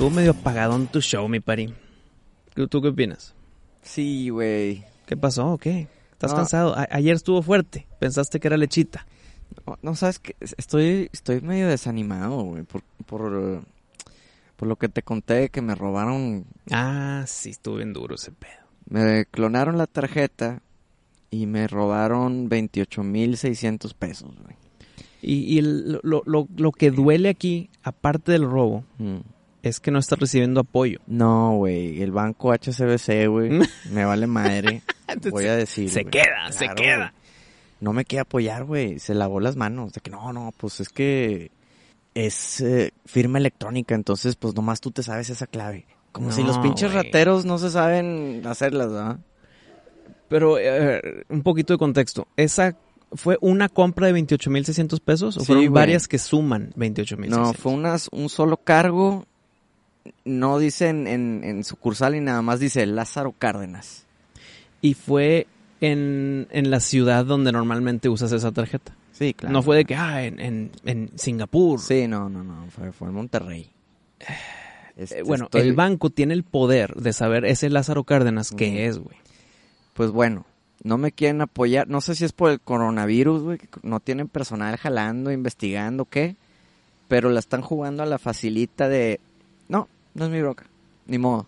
Estuvo medio apagadón tu show, mi pari. ¿Tú, qué opinas? Sí, güey. ¿Qué pasó o qué? ¿Estás No. cansado? A- ayer estuvo fuerte. Pensaste que era lechita. No, no, sabes que estoy, estoy medio desanimado, güey, por, por, por lo que te conté que me robaron, Ah, sí, estuvo bien duro ese pedo. me clonaron la tarjeta y me robaron 28.600 pesos, güey. Y, y lo, lo- lo que duele aquí, aparte del robo, Mm. Es que no estás recibiendo apoyo. No, güey, el banco HSBC, güey, me vale madre. Voy a decir. Se queda, se queda. No me quiere apoyar, güey. Se lavó las manos. De que no, no, pues es que es eh, firma electrónica, entonces pues nomás tú te sabes esa clave. Como si los pinches rateros no se saben hacerlas, ¿verdad? Pero eh, un poquito de contexto. ¿Esa fue una compra de 28.600 pesos o Sí, fueron varias que suman 28.600? No, fue unas, un solo cargo. No dice en, sucursal y nada más dice Lázaro Cárdenas. Y fue en, en la ciudad donde normalmente usas esa tarjeta. Sí, claro. No fue de que, ah, en, en, en Singapur. Sí, no, no, no. Fue, fue en Monterrey. Eh, Este, bueno, estoy- el banco tiene el poder de saber ese Lázaro Cárdenas qué Ujú. es, güey. Pues bueno, no me quieren apoyar. No sé si es por el coronavirus, güey. que No tienen personal jalando, investigando, qué. Pero la están jugando a la facilita de... No, no es mi bronca. Ni modo.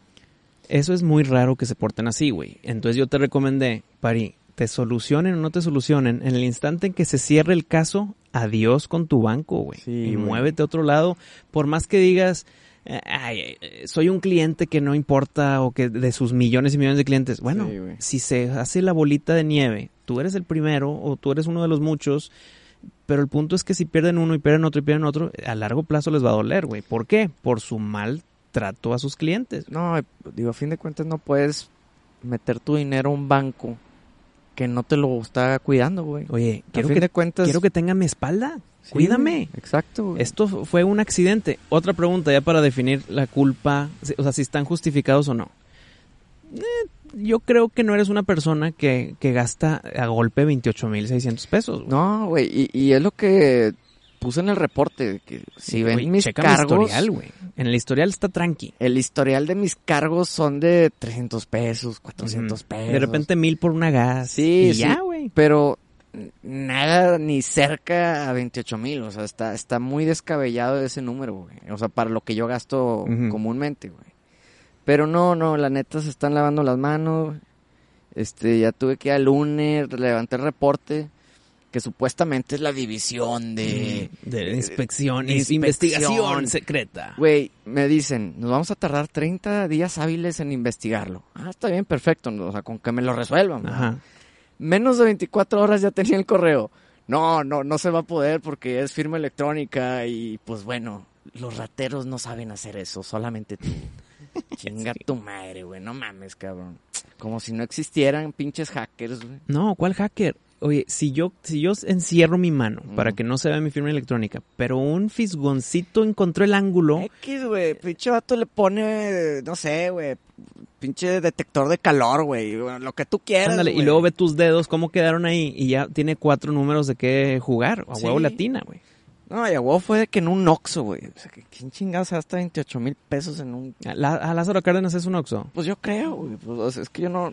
Eso es muy raro que se porten así, güey. Entonces yo te recomendé, Pari, te solucionen o no te solucionen, en el instante en que se cierre el caso, adiós con tu banco, güey. Sí, y güey. muévete a otro lado. Por más que digas, eh, ay, eh, soy un cliente que no importa o que de sus millones y millones de clientes. Bueno, Sí, si se hace la bolita de nieve, tú eres el primero o tú eres uno de los muchos. Pero el punto es que si pierden uno y pierden otro y pierden otro, a largo plazo les va a doler, güey. ¿Por qué? Por su mal trato a sus clientes. No, digo, a fin de cuentas no puedes meter tu dinero a un banco que no te lo está cuidando, güey. Oye, A quiero fin que, de cuentas... quiero que tenga mi espalda. Sí, Cuídame. Exacto, güey. Esto fu- fue un accidente. Otra pregunta ya para definir la culpa, o sea, si están justificados o no. Eh, yo creo que no eres una persona que, que gasta a golpe 28.600 pesos. güey. No, güey, y, y es lo que puse en el reporte. Que si ven Güey, mis checa cargos... mi historial, güey. En el historial está tranqui. El historial de mis cargos son de 300 pesos, 400 Ujú. pesos. De repente mil por una gas. Sí, y sí. ya, güey. Pero nada ni cerca a 28 mil. O sea, está, está muy descabellado ese número, güey. O sea, para lo que yo gasto comúnmente, güey. Pero no, no, la neta se están lavando las manos. Este, ya tuve que ir al lunes, levanté el reporte. Que supuestamente es la división de... De inspección, de investigación secreta. Güey, me dicen, nos vamos a tardar 30 días hábiles en investigarlo. Ah, está bien, perfecto. O sea, con que me lo resuelvan. Ajá. Menos de 24 horas ya tenía el correo. No, no, no se va a poder porque es firma electrónica y pues bueno, los rateros no saben hacer eso, solamente tú. Chinga tu madre, güey, no mames, cabrón. Como si no existieran pinches hackers, güey. No, ¿cuál hacker? Oye, si yo, si yo encierro mi mano Mm. para que no se vea mi firma electrónica, pero un fisgoncito encontró el ángulo, X, güey, pinche vato le pone, no sé, güey, pinche detector de calor, güey, lo que tú quieras, ándale, y luego ve tus dedos cómo quedaron ahí y ya tiene cuatro números de qué jugar. A huevo Sí. latina, güey. No, y a huevo fue de que en un Oxxo, güey. O sea, ¿quién chingado se gasta 28 mil pesos en un... A, la- a Lázaro Cárdenas es un oxo. Pues yo creo, güey. Pues, o sea, es que yo no...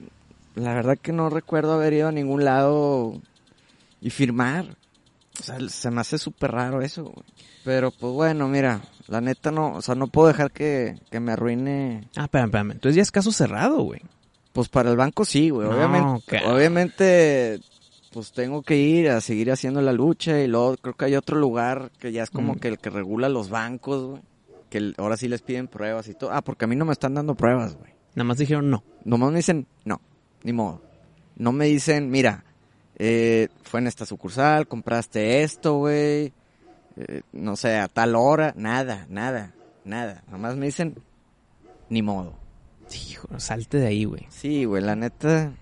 La verdad que no recuerdo haber ido a ningún lado y firmar. O sea, se me hace súper raro eso, güey. Pero pues bueno, mira. La neta no, o sea, no puedo dejar que, que me arruine. Ah, espérame, espérame. Entonces ya es caso cerrado, güey. Pues para el banco sí, güey. No, Obviamente, obviamente, pues tengo que ir a seguir haciendo la lucha y luego creo que hay otro lugar que ya es como Mm. que el que regula los bancos, güey. Que el- ahora sí les piden pruebas y todo. Ah, porque a mí no me están dando pruebas, güey. Nada más dijeron no. Nomás me dicen, no, ni modo. No me dicen, mira, eh, fue en esta sucursal, compraste esto, güey. eh, no sé, a tal hora. Nada, nada, nada. Nomás me dicen, ni modo. Hijo, salte de ahí, güey. Sí, güey, la neta,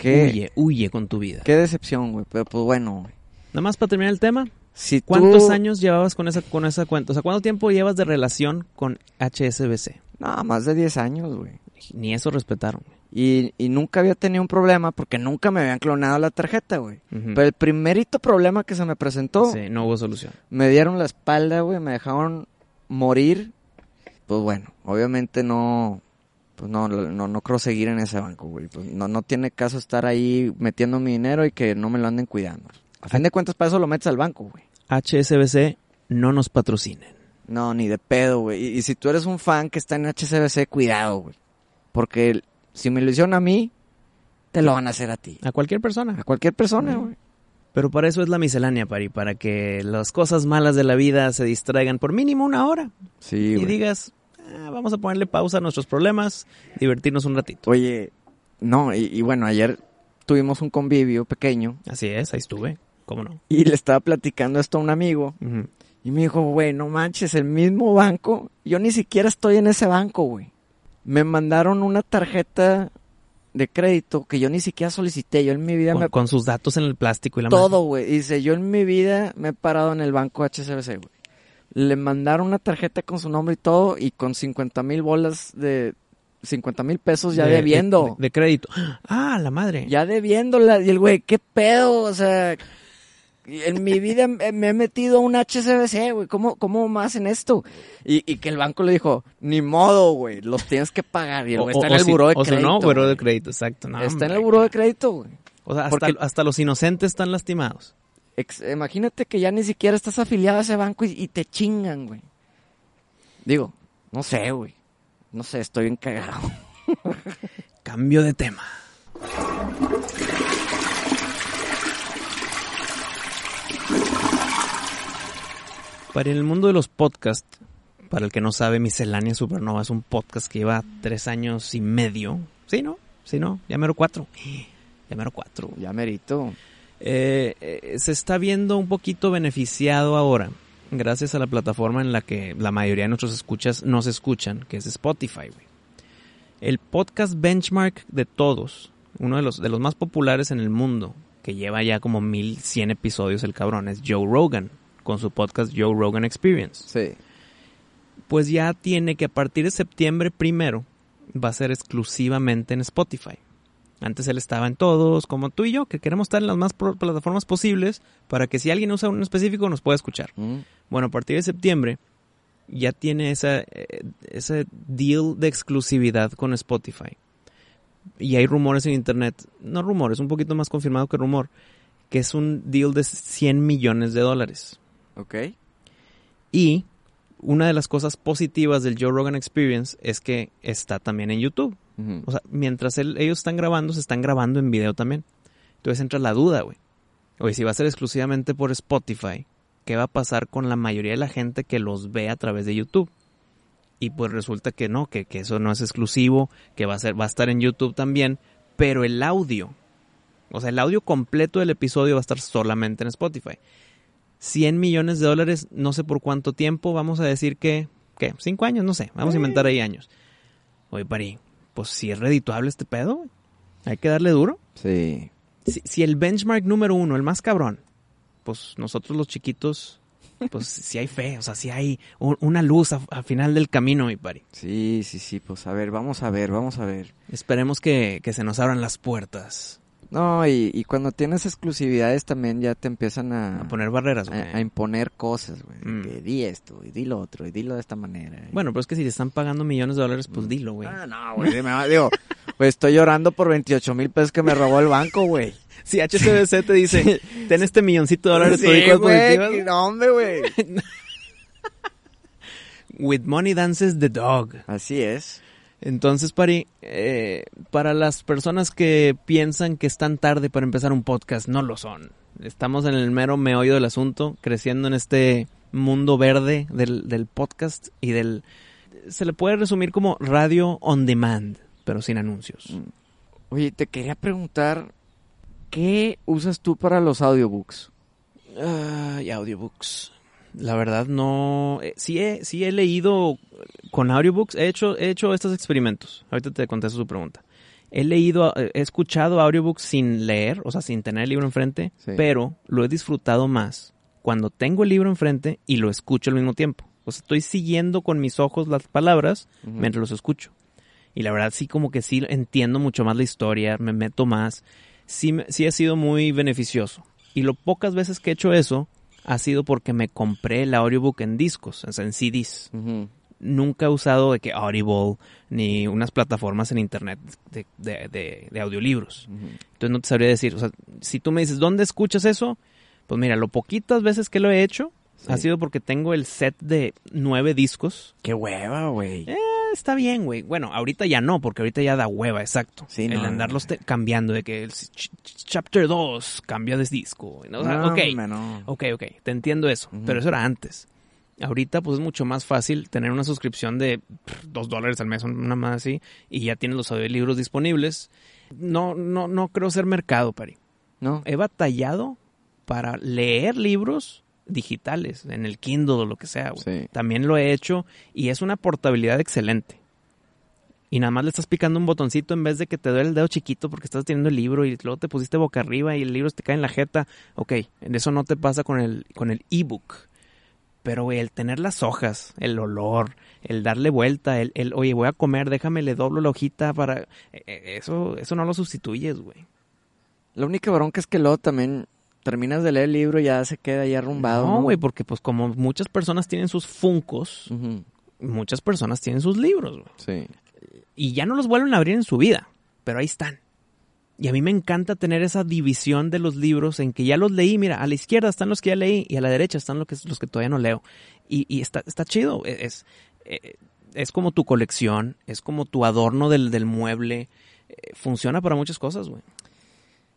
Huye, huye con tu vida. qué decepción, güey. Pero pues bueno, güey. Nada más para terminar el tema. Si tú- ¿Cuántos años llevabas con esa, con esa cuenta? O sea, ¿cuánto tiempo llevas de relación con HSBC? No, más de 10 años, güey. Ni eso respetaron, güey. Y, y nunca había tenido un problema porque nunca me habían clonado la tarjeta, güey. Pero el primerito problema que se me presentó, Sí, no hubo solución. me dieron la espalda, güey, me dejaron morir. Pues bueno, obviamente no, pues no, no, no creo seguir en ese banco, güey. Pues no, no tiene caso estar ahí metiendo mi dinero y que no me lo anden cuidando. A fin de cuentas, para eso lo metes al banco, güey. HSBC no nos patrocinen. No, ni de pedo, güey. Y, y si tú eres un fan que está en HCBC, cuidado, güey. Porque si me lo hicieron a mí, te lo van a hacer a ti. A cualquier persona. A cualquier persona, güey. Pero para eso es la miscelánea, Pari, para que las cosas malas de la vida se distraigan por mínimo una hora. Sí, y digas, "Ah, vamos a ponerle pausa a nuestros problemas, divertirnos un ratito. Oye, no, y, y bueno, ayer tuvimos un convivio pequeño Así es, ahí estuve. ¿Cómo no? y le estaba platicando esto a un amigo y me dijo, güey, no manches, el mismo banco, yo ni siquiera estoy en ese banco, güey. Me mandaron una tarjeta de crédito que yo ni siquiera solicité, yo en mi vida Con, me... con sus datos en el plástico y la Todo, güey. Dice, yo en mi vida me he parado en el banco HSBC, güey. Le mandaron una tarjeta con su nombre y todo y con 50 mil bolas de... 50 mil pesos ya de- debiendo. De, de crédito. Ah, la madre. Ya debiéndola. Y el güey, ¿qué pedo? O sea, en mi vida me he metido un HSBC, güey. ¿Cómo, ¿Cómo más en esto? Y, y que el banco le dijo, ni modo, güey. Los tienes que pagar. Y el O- güey o- está en o el si- buró de O si crédito. no, buró de crédito, exacto. No, está en el buró de crédito, güey. O sea, hasta, Porque- hasta los inocentes están lastimados. Ex- imagínate que ya ni siquiera estás afiliado a ese banco y, y te chingan, güey. Digo, no sé, güey. No sé, estoy bien cagado. Cambio de tema. Para el mundo de los podcasts, para el que no sabe, Miscelánea Supernova es un podcast que lleva tres años y medio. ¿Sí, no? ¿Sí, no? Ya mero cuatro. Ya mero cuatro. Ya merito. Eh, eh, se está viendo un poquito beneficiado ahora, gracias a la plataforma en la que la mayoría de nuestros escuchas nos escuchan, que es Spotify. El podcast benchmark de todos, uno de los, de los más populares en el mundo, que lleva ya como 1100 episodios el cabrón, es Joe Rogan, con su podcast Joe Rogan Experience. Sí. Pues ya tiene que a partir de septiembre primero va a ser exclusivamente en Spotify. Antes él estaba en todos, como tú y yo, que queremos estar en las más plataformas posibles para que si alguien usa uno específico nos pueda escuchar. Mm. Bueno, a partir de septiembre ya tiene esa, eh, ese deal de exclusividad con Spotify. Y hay rumores en internet, no rumores, un poquito más confirmado que rumor, que es un deal de 100 millones de dólares. Ok. Y una de las cosas positivas del Joe Rogan Experience es que está también en YouTube. O sea, mientras ellos están grabando, se están grabando en video también. Entonces entra la duda, güey. Oye, si va a ser exclusivamente por Spotify, ¿qué va a pasar con la mayoría de la gente que los ve a través de YouTube? Y pues resulta que no, que, que eso no es exclusivo, que va a ser, va a estar en YouTube también, pero el audio, o sea, el audio completo del episodio va a estar solamente en Spotify. 100 millones de dólares, no sé por cuánto tiempo, vamos a decir que, ¿qué? ¿Cinco años? No sé, vamos a inventar ahí años. Oye, Pari, pues si es redituable este pedo, hay que darle duro. Sí. Si, si el benchmark número uno, el más cabrón, pues nosotros los chiquitos, pues si hay fe, o sea, si hay un- una luz al final del camino, mi Pari. Sí, sí, sí. Pues a ver, vamos a ver, vamos a ver. Esperemos que, que se nos abran las puertas No, y, y cuando tienes exclusividades también ya te empiezan a, a poner barreras, güey. a, a imponer cosas, güey. Mm. Que di esto, y di lo otro, y dilo de esta manera. y- Bueno, pero es que si te están pagando millones de dólares, pues dilo, güey. Ah, no, güey. me- Digo, pues estoy llorando por 28 mil pesos que me robó el banco, güey. Si HCBC te dice, ten este milloncito de dólares, Sí, güey. No, hombre, güey. With money dances the dog. Así es. Entonces, Pari, eh, para las personas que piensan que están tarde para empezar un podcast, no lo son. Estamos en el mero meollo del asunto, creciendo en este mundo verde del, del podcast y del... Se le puede resumir como radio on demand, pero sin anuncios. Oye, te quería preguntar, ¿qué usas tú para los audiobooks? Ay, audiobooks. La verdad no... eh, sí, he, sí he leído con audiobooks, he hecho, he hecho estos experimentos. Ahorita te contesto su pregunta. He leído, eh, he escuchado audiobooks sin leer, o sea, sin tener el libro enfrente, Sí. pero lo he disfrutado más cuando tengo el libro enfrente y lo escucho al mismo tiempo. O sea, estoy siguiendo con mis ojos las palabras mientras los escucho. Y la verdad sí como que sí entiendo mucho más la historia, me meto más. Sí, sí ha sido muy beneficioso. Y lo pocas veces que he hecho eso ha sido porque me compré el audiobook en discos, o sea, en CDs. Ujú. Nunca he usado de que Audible ni unas plataformas en internet de, de- de- de audiolibros. Entonces no te sabría decir, o sea, si tú me dices, ¿dónde escuchas eso? Pues mira, lo poquitas veces que lo he hecho Sí. ha sido porque tengo el set de nueve discos Qué hueva, güey. eh, está bien, güey. Bueno, ahorita ya no, porque ahorita ya da hueva, exacto. Sí, el no, andarlos te- cambiando, de que el ch- ch- chapter 2 cambia de disco. ¿no? O sea, No, ok, ok, ok, te entiendo eso, pero eso era antes. Ahorita, pues es mucho más fácil tener una suscripción de dos dólares al mes, una más así, y ya tienes los audiolibros disponibles. No, no, no creo ser mercado, Pari. ¿No? He batallado para leer libros digitales, en el Kindle o lo que sea, güey. Sí. También lo he hecho y es una portabilidad excelente. Y nada más le estás picando un botoncito en vez de que te duele el dedo chiquito porque estás teniendo el libro y luego te pusiste boca arriba y el libro te cae en la jeta. Ok, eso no te pasa con el con el ebook. Pero güey, el tener las hojas, el olor, el darle vuelta, el, el oye, voy a comer, déjame le doblo la hojita para eh, eh, eso eso no lo sustituyes, güey. La única bronca es que luego también terminas de leer el libro y ya se queda ahí arrumbado. No, güey, porque pues como muchas personas tienen sus funcos, muchas personas tienen sus libros, güey. Sí. y ya no los vuelven a abrir en su vida, pero ahí están. Y a mí me encanta tener esa división de los libros en que ya los leí, mira, a la izquierda están los que ya leí y a la derecha están los que, los que todavía no leo. Y, y está, está chido, e, es, es, es como tu colección, es como tu adorno del, del mueble, eh, funciona para muchas cosas, güey.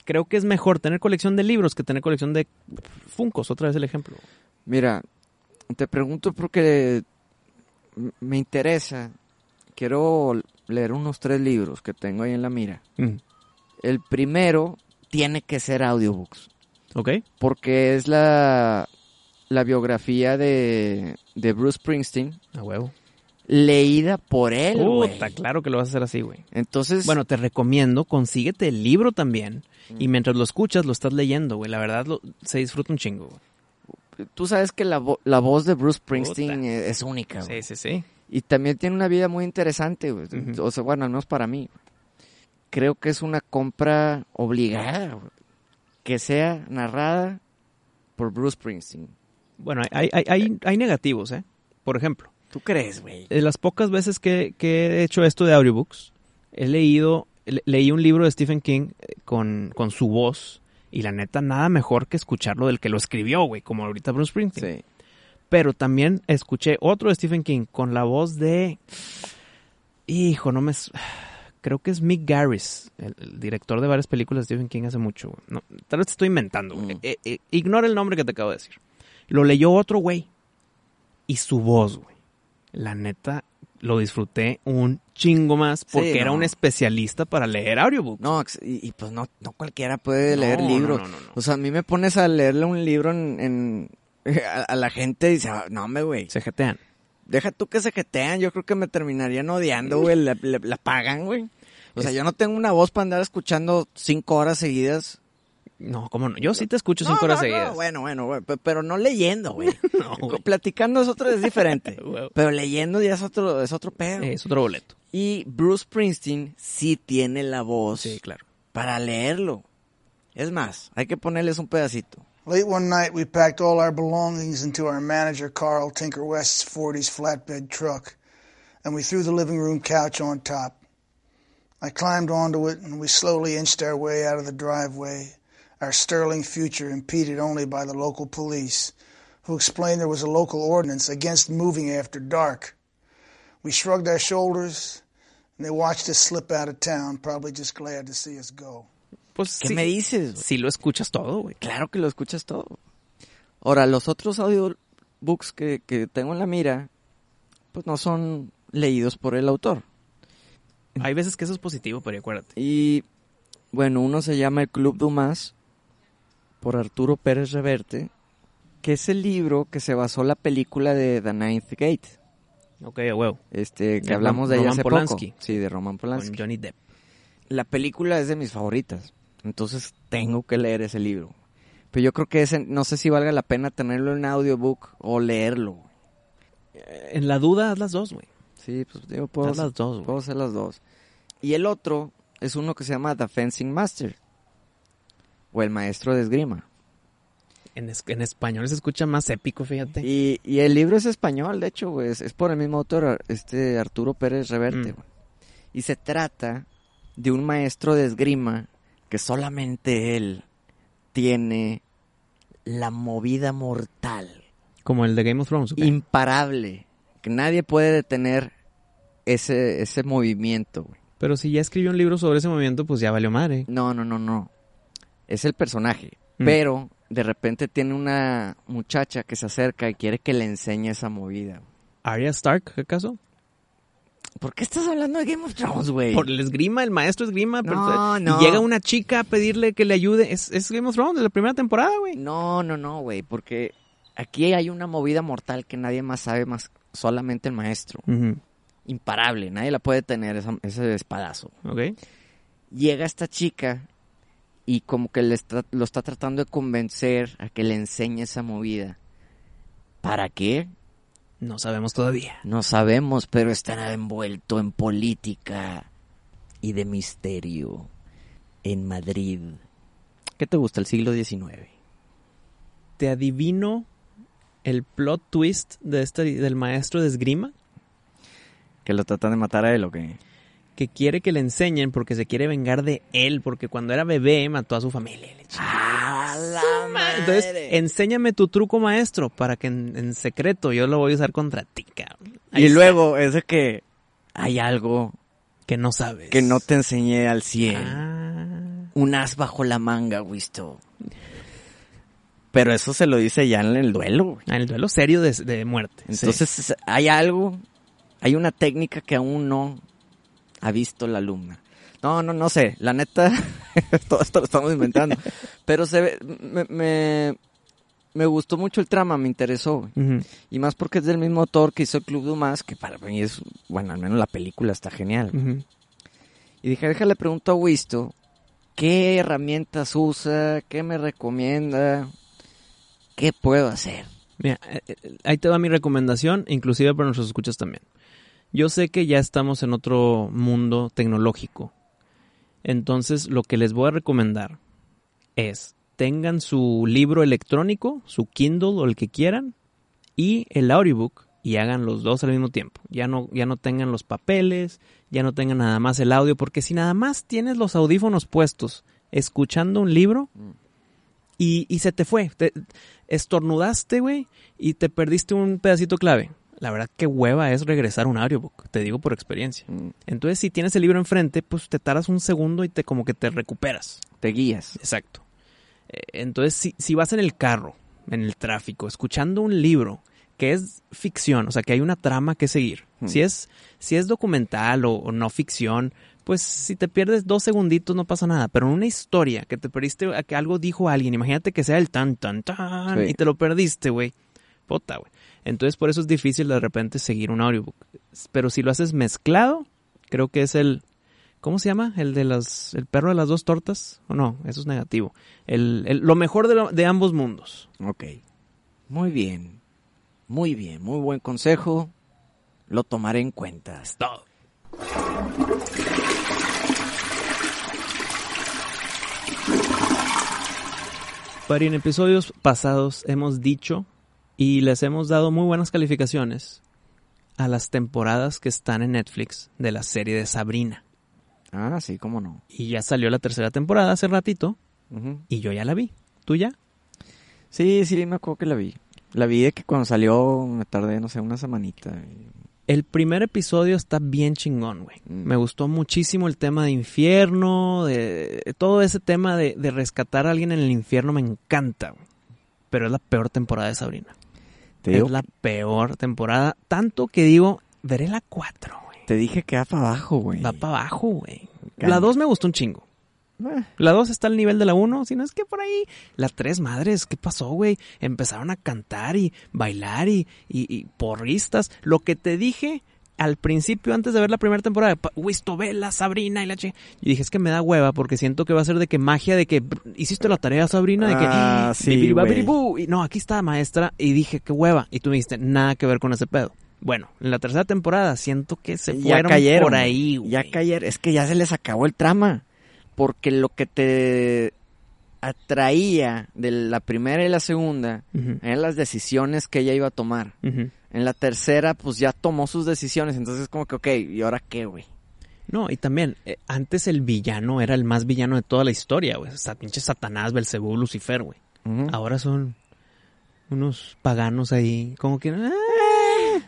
Creo que es mejor tener colección de libros que tener colección de funcos, otra vez el ejemplo. Mira, te pregunto porque me interesa. Quiero leer unos tres libros que tengo ahí en la mira. Mm, El primero tiene que ser audiobooks. ¿Ok? Porque es la, la biografía de, de Bruce Springsteen A huevo. Leída por él. güey. Puta, claro que lo vas a hacer así, güey. Entonces, Bueno, te recomiendo, consíguete el libro también. Y mientras lo escuchas, lo estás leyendo, güey. La verdad, lo- se disfruta un chingo, güey. tú sabes que la, vo- la voz de Bruce Springsteen Puta. es, es única. güey. Sí, sí, sí. Y también tiene una vida muy interesante. güey. O sea, bueno, al menos para mí. Creo que es una compra obligada. güey. Que sea narrada por Bruce Springsteen. Bueno, hay, hay, hay, hay negativos, ¿eh? Por ejemplo, ¿Tú crees, güey? de las pocas veces que, que he hecho esto de audiobooks, he leído, le- leí un libro de Stephen King eh, con, con su voz. Y la neta, nada mejor que escucharlo del que lo escribió, güey, como ahorita Bruce Springsteen. Sí. Pero también escuché otro de Stephen King con la voz de. Hijo, no me. Creo que es Mick Garris, el, el director de varias películas de Stephen King hace mucho. güey. No, tal vez te estoy inventando. güey. Mm. Eh, eh, ignora el nombre que te acabo de decir. Lo leyó otro güey. Y su voz, güey. La neta, lo disfruté un chingo más porque Sí, era un especialista para leer audiobooks. No, y, y pues no, no cualquiera puede No, leer libros. no, no, no. O sea, a mí me pones a leerle un libro en... en- a, a la gente y dice, "Ah, no, me, güey. Se jetean. Deja tú que se jetean, yo creo que me terminarían odiando, güey. La, la- la pagan, güey. O sea, yo no tengo una voz para andar escuchando cinco horas seguidas. No, ¿cómo no? Yo sí te escucho No, cinco horas no, no, seguidas. bueno, bueno, güey, pe- pero no leyendo, güey. No, güey. Platicando es otro, es diferente. Pero leyendo ya es otro, es otro pedo. Es otro boleto. Y Bruce Springsteen sí tiene la voz Sí, claro. para leerlo. Es más, hay que ponerles un pedacito. Late one night, we packed all our belongings into our manager Carl Tinker West's 40s flatbed truck, and we threw the living room couch on top. I climbed onto it, and we slowly inched our way out of the driveway, our sterling future impeded only by the local police, who explained there was a local ordinance against moving after dark. We shrugged our shoulders, and they watched us slip out of town, probably just glad to see us go. Pues ¿Qué sí, me dices? sí lo escuchas todo, güey. Claro que lo escuchas todo. Ahora, los otros audiobooks que, que tengo en la mira, pues no son leídos por el autor. Hay veces que eso es positivo, pero acuérdate. Y bueno, uno se llama El Club Dumas por Arturo Pérez Reverte, que es el libro que se basó la película de The Ninth Gate. Ok, huevo. Este, que De hablamos de ella Roman hace Polanski. poco. Sí, de Roman Polanski. Con Johnny Depp. La película es de mis favoritas, entonces tengo que leer ese libro. Pero yo creo que ese, no sé si valga la pena tenerlo en audiobook o leerlo. En la duda, haz las dos, güey. Sí, pues digo, puedo, Haz las dos, puedo hacer las dos. Y el otro es uno que se llama The Fencing Master. O el maestro de esgrima. En, es- en español se escucha más épico, fíjate. Y, y el libro es español, de hecho, güey. Es, es por el mismo autor, este Arturo Pérez Reverte, Mm. güey. Y se trata de un maestro de esgrima que solamente él tiene la movida mortal, Como el de Game of Thrones, imparable, que nadie puede detener ese, ese movimiento, güey. Pero si ya escribió un libro sobre ese movimiento, pues ya valió madre. No, no, no, no. Es el personaje. Mm. Pero de repente tiene una muchacha que se acerca y quiere que le enseñe esa movida. ¿Arya Stark, acaso? ¿Por qué estás hablando de Game of Thrones, güey? Por el esgrima, el maestro esgrima. pero- No, y no. llega una chica a pedirle que le ayude. Es, es Game of Thrones de la primera temporada, güey. No, no, no, güey, porque aquí hay una movida mortal que nadie más sabe más solamente el maestro. Imparable, nadie la puede tener esa- ese espadazo. Ok. Llega esta chica y como que le está- lo está tratando de convencer a que le enseñe esa movida. ¿Para qué? No sabemos todavía. No sabemos, pero está envuelto en política y de misterio en Madrid. ¿Qué te gusta el siglo XIX? ¿Te adivino el plot twist de este, del maestro de esgrima? ¿Que lo tratan de matar a él o qué? Que quiere que le enseñen porque se quiere vengar de él. Porque cuando era bebé mató a su familia. Le chingó. ¡Ah, la madre! Entonces, enséñame tu truco maestro para que en, en secreto yo lo voy a usar contra ti, cabrón. Ahí Y está. luego es de que hay algo Que no sabes. que no te enseñé al 100. Ah. Un as bajo la manga, Wisto. Pero eso se lo dice ya en el duelo. güey. Ah, el duelo serio de, de muerte. sí. Entonces hay algo, hay una técnica que aún no ha visto la alumna. No, no, no sé. La neta, todo esto lo estamos inventando. Pero se ve, me, me, me gustó mucho el trama, me interesó. Y más porque es del mismo autor que hizo el Club Dumas, que para mí es, bueno, al menos la película está genial. Ujú. Y dije, déjale pregunto a Wisto, ¿qué herramientas usa? ¿Qué me recomienda? ¿Qué puedo hacer? Mira, eh, eh, ahí te va mi recomendación, inclusive para nuestros escuchas también. Yo sé que ya estamos en otro mundo tecnológico. Entonces, lo que les voy a recomendar es tengan su libro electrónico, su Kindle o el que quieran, y el audiobook y hagan los dos al mismo tiempo. Ya no, ya no tengan los papeles, ya no tengan nada más el audio, porque si nada más tienes los audífonos puestos escuchando un libro y, se te fue, te, estornudaste, güey, y te perdiste un pedacito clave. La verdad que hueva es regresar un audiobook, te digo por experiencia. Mm, Entonces, si tienes el libro enfrente, pues te tardas un segundo y te como que te recuperas. Te guías. Exacto. Eh, Entonces, si, si vas en el carro, en el tráfico, escuchando un libro que es ficción, o sea, que hay una trama que seguir. Hmm. Si es si es documental o, o no ficción, pues si te pierdes dos segunditos no pasa nada. Pero en una historia que te perdiste, a que algo dijo alguien, imagínate que sea el tan, tan, tan, Sí. y te lo perdiste, güey. Puta, güey. Entonces, por eso es difícil de repente seguir un audiobook. Pero si lo haces mezclado, creo que es el, ¿Cómo se llama? El de las, el perro de las dos tortas. ¿O no? Eso es negativo. El, el- lo mejor de, lo- de ambos mundos. Ok. Muy bien. Muy bien. Muy buen consejo. Lo tomaré en cuenta. Pero en episodios pasados hemos dicho y les hemos dado muy buenas calificaciones a las temporadas que están en Netflix de la serie de Sabrina. Ah, sí, cómo no. Y ya salió la tercera temporada hace ratito y yo ya la vi. ¿Tú ya? Sí, sí, me acuerdo que la vi. La vi de que cuando salió me tardé, no sé, una semanita. El primer episodio está bien chingón, güey. Mm. Me gustó muchísimo el tema de infierno, de todo ese tema de, de rescatar a alguien en el infierno me encanta, güey. Pero es la peor temporada de Sabrina. Te, digo, es la peor temporada, tanto que digo, veré la 4, güey. te dije que va para abajo, güey. Va para abajo, güey. La 2 me gustó un chingo. Eh, La 2 está al nivel de la 1, si no es que por ahí. La 3, madres, ¿qué pasó, güey? Empezaron a cantar y bailar y, y, y porristas. Lo que te dije al principio, antes de ver la primera temporada, pa- Wistobela, Sabrina y la che. Y dije, es que me da hueva porque siento que va a ser de que magia, de que hiciste la tarea, Sabrina, de que. Ah, sí. Y no, aquí está maestra. Y dije, qué hueva. Y tú me dijiste, nada que ver con ese pedo. Bueno, en la tercera temporada siento que se ya fueron cayeron. por ahí, güey. Ya cayeron. Es que ya se les acabó el trama. Porque lo que te atraía de la primera y la segunda eran las decisiones que ella iba a tomar. ujú. En la tercera, pues ya tomó sus decisiones. Entonces, como que, ok, ¿y ahora qué, güey? No, y también, eh, antes el villano era el más villano de toda la historia, güey. O sea, pinche Satanás, Belcebú, Lucifer, güey. Ahora son unos paganos ahí, como que... ah,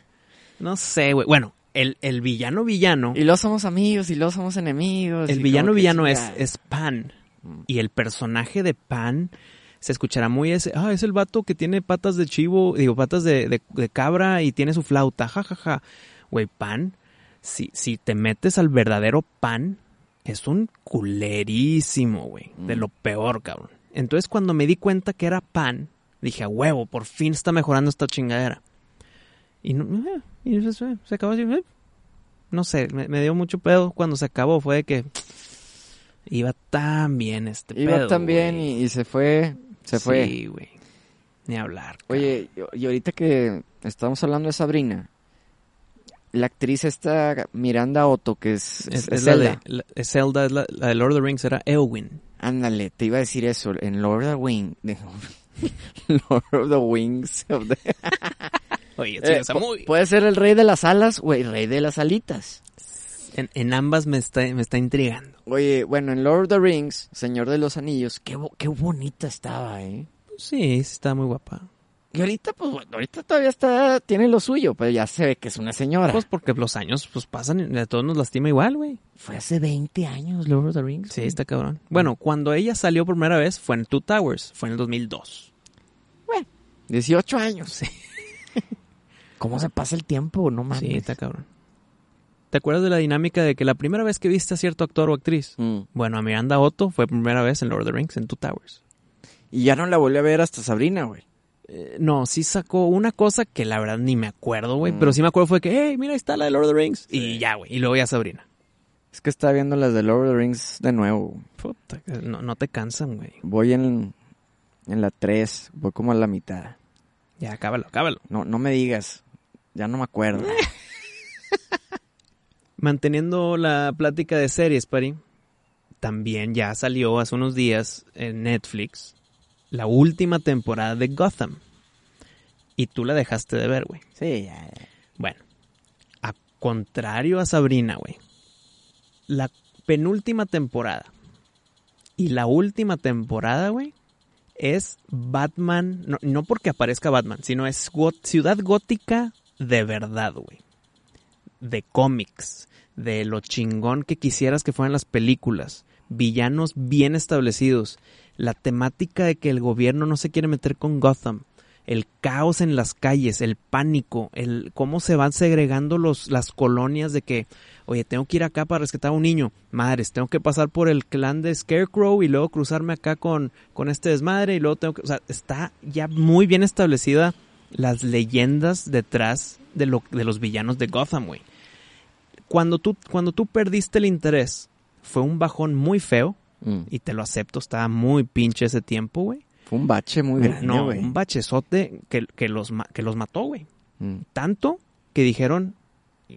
no sé, güey. Bueno, el, el villano villano, Y luego somos amigos y luego somos enemigos. el villano villano es, es Pan. Mm. Y el personaje de Pan se escuchará muy ese, ah, es el vato que tiene patas de chivo, digo, patas de, de- de cabra y tiene su flauta, jajaja. Güey, Pan, si, si te metes al verdadero Pan, es un culerísimo, güey. De Mm. lo peor, cabrón. Entonces cuando me di cuenta que era Pan, dije, a huevo, por fin está mejorando esta chingadera. Y, no, eh, y se, acabó así, eh. No sé, me, me dio mucho pedo cuando se acabó. Fue de que iba tan bien este Iba pedo, también güey. y, y se fue. Se fue. Sí, güey. Ni hablar. Oye, y ahorita que estamos hablando de Sabrina, la actriz esta Miranda Otto, que es, Es, es es la de Zelda. la- es Zelda, es la, la de Lord of the Rings, era Eowyn. Ándale, te iba a decir eso, en Lord of the Wing, de- Lord of the Wings. of the- Oye, Eh, muy- Puede ser el rey de las alas o el rey de las alitas. En, en ambas me está, me está intrigando. Oye, bueno, en Lord of the Rings, Señor de los Anillos, qué, bo- qué bonita estaba, ¿eh? Sí, sí está muy guapa. Y ahorita, pues bueno, ahorita todavía está, tiene lo suyo, pero ya se ve que es una señora. Pues porque los años pues pasan y a todos nos lastima igual, güey. Fue hace 20 años Lord of the Rings. Sí, güey. está cabrón. Bueno, cuando ella salió por primera vez fue en Two Towers, fue en el 2002. 18 años. ¿Cómo se pasa el tiempo? No mames. Sí, está cabrón. ¿Te acuerdas de la dinámica de que la primera vez que viste a cierto actor o actriz? Mm. Bueno, a Miranda Otto fue primera vez en Lord of the Rings, en Two Towers. Y ya no la volví a ver hasta Sabrina, güey. Eh, no, sí sacó una cosa que la verdad ni me acuerdo, güey. Mm. Pero sí me acuerdo fue que, hey, mira, ahí está la de Lord of the Rings. Y ya, güey. Y luego ya Sabrina. Es que estaba viendo las de Lord of the Rings de nuevo. Puta, no, no te cansan, güey. Voy en, en la 3, voy como a la mitad. Ya, cábalo, cábalo. No, no me digas, ya no me acuerdo. Manteniendo la plática de series, Pari, también ya salió hace unos días en Netflix la última temporada de Gotham. Y tú la dejaste de ver, güey. sí, ya, ya. Bueno, a contrario a Sabrina, güey. La penúltima temporada y la última temporada, güey, es Batman. No, no porque aparezca Batman, sino es got- ciudad gótica de verdad, güey. De cómics, de lo chingón que quisieras que fueran las películas. Villanos bien establecidos. La temática de que el gobierno no se quiere meter con Gotham el caos en las calles, el pánico, el cómo se van segregando los, las colonias de que, oye, tengo que ir acá para rescatar a un niño, madres, tengo que pasar por el clan de Scarecrow y luego cruzarme acá con, con este desmadre y luego tengo que, o sea, está ya muy bien establecida las leyendas detrás de, lo, de los villanos de Gotham, güey. Cuando tú, cuando tú perdiste el interés, fue un bajón muy feo, Mm. y te lo acepto, estaba muy pinche ese tiempo, güey. Fue un bache muy grande, No, un bachezote que, que, los, que los mató, güey. Mm. Tanto que dijeron,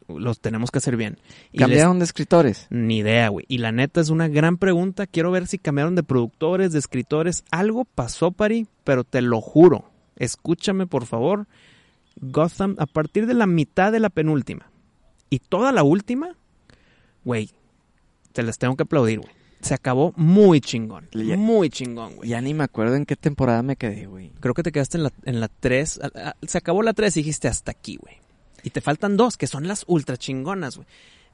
los tenemos que hacer bien. Y ¿Cambiaron de escritores? ni idea, güey. Y la neta es una gran pregunta. Quiero ver si cambiaron de productores, de escritores. Algo pasó, Pari, pero te lo juro. Escúchame, por favor. Gotham, a partir de la mitad de la penúltima y toda la última, güey, te las tengo que aplaudir, güey. se acabó muy chingón. Ya- Muy chingón, güey. Ya ni me acuerdo en qué temporada me quedé, güey. Creo que te quedaste en la, en la 3. Se acabó la 3 y dijiste hasta aquí, güey. Y te faltan dos, que son las ultra chingonas, güey.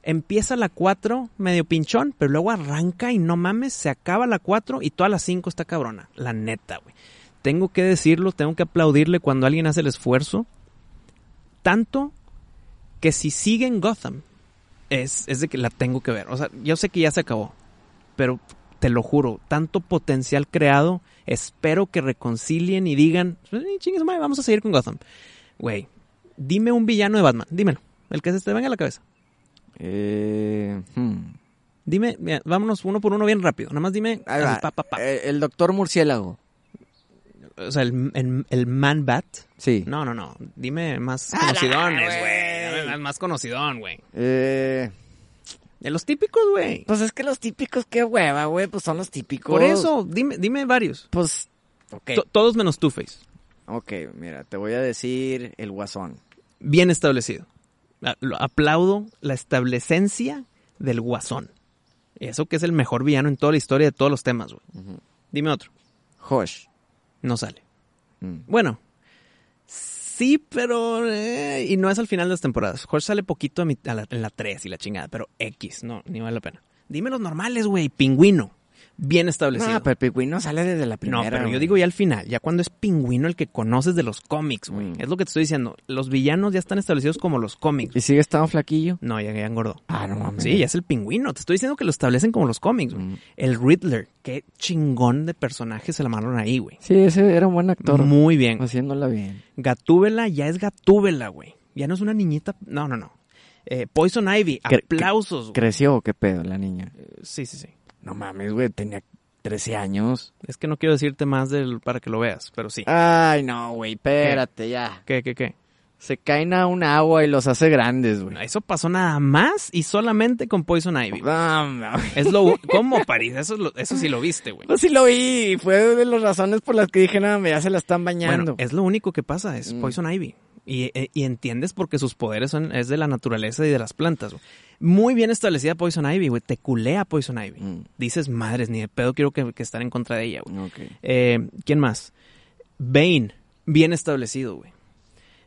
Empieza la 4 medio pinchón, pero luego arranca y no mames, se acaba la 4 y toda la 5 está cabrona. La neta, güey. Tengo que decirlo, tengo que aplaudirle cuando alguien hace el esfuerzo. Tanto que si sigue en Gotham, es, es de que la tengo que ver. O sea, yo sé que ya se acabó, pero te lo juro, tanto potencial creado, espero que reconcilien y digan, "Eh, chingue su madre, vamos a seguir con Gotham. Güey, dime un villano de Batman, dímelo, el que se te venga a la cabeza. Eh, hmm. Dime, mira, vámonos uno por uno bien rápido, nada más dime Ahí así, va. pa, pa, pa. Eh, el doctor murciélago. o sea, el, el, el Man Bat. Sí. No, no, no, dime más Ah, conocidones, güey. Más, conocidón, güey. Eh, De los típicos, güey. pues es que los típicos, qué hueva, güey. Pues son los típicos. Por eso, dime, dime varios. Pues, ok. To- todos menos Two-Face. Ok, mira, te voy a decir el guasón. bien establecido. Aplaudo la establecencia del guasón. Eso que es el mejor villano en toda la historia de todos los temas, güey. Dime otro. Hosh. No sale. Mm. Bueno, sí, pero... eh, y no es al final de las temporadas. Jorge sale poquito a mi- a la- en la 3 y la chingada, pero X, no, ni vale la pena. Dime los normales, güey. Pingüino. Bien establecido. No, pero el pingüino sale desde la primera. No, pero yo digo ya al final, ya cuando es pingüino el que conoces de los cómics, güey. Mm. Es lo que te estoy diciendo. Los villanos ya están establecidos como los cómics. ¿Y sigue estando flaquillo? No, ya, ya engordó. Ah, no mames. Sí, ya es el pingüino. Te estoy diciendo que lo establecen como los cómics, güey. Mm. El Riddler. Qué chingón de personaje se la mandaron ahí, güey. Sí, ese era un buen actor. Muy bien. Haciéndola bien. Gatúbela ya es Gatúbela, güey. Ya no es una niñita. No, no, no. Eh, Poison Ivy. Cre- aplausos, güey. ¿Creció o qué pedo la niña? Sí, sí, sí. No mames, güey, tenía 13 años. Es que no quiero decirte más del, para que lo veas, pero sí. Ay, no, güey, espérate ya. ¿Qué, qué, qué? Se caen a un agua y los hace grandes, güey. Eso pasó nada más y solamente con Poison Ivy. No, no. Es lo... ¿Cómo, París? Eso, eso sí lo viste, güey. Pues sí lo vi, fue de las razones por las que dije, no, ya se la están bañando. Bueno, es lo único que pasa, es Mm. Poison Ivy. Y, eh, y entiendes porque sus poderes son, es de la naturaleza y de las plantas. güey. Muy bien establecida Poison Ivy, güey. Te culea Poison Ivy. Mm. Dices, madres, ni de pedo quiero que, que estar en contra de ella, güey. Eh, ¿Quién más? Bane, bien establecido, güey.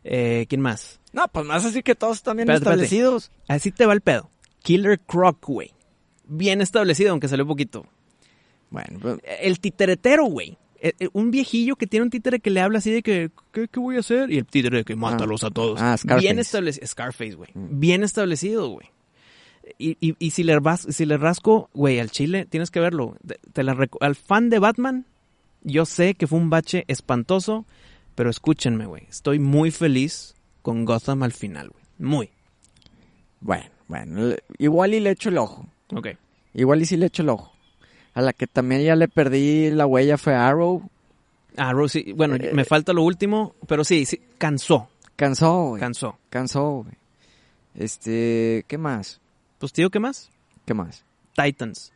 Eh, ¿Quién más? No, pues más así que todos están bien Espérate, espérate. establecidos. Así te va el pedo. Killer Croc, güey. Bien establecido, aunque salió poquito. Bueno, pues, El titeretero, güey. Eh, eh, Un viejillo que tiene un títere que le habla así de que, ¿qué, qué voy a hacer? Y el títere que mátalos a todos. Ah, Scarface. Bien establecido. Scarface, güey. Mm. Bien establecido, güey. Y, y, y si, le ras- si le rasco, güey, al chile, tienes que verlo. Te- te la al fan de Batman, yo sé que fue un bache espantoso, pero escúchenme, güey. Estoy muy feliz con Gotham al final, güey. Muy. bueno, bueno, igual y le echo el ojo. Ok. Igual y sí le echo el ojo. A la que también ya le perdí la huella fue Arrow. Ah, Rosy, bueno, Eh, me falta lo último, pero sí, sí, cansó, Cansó, güey. cansó. Cansó, güey. Este, ¿qué más? Pues, tío, ¿qué más? ¿Qué más? Titans.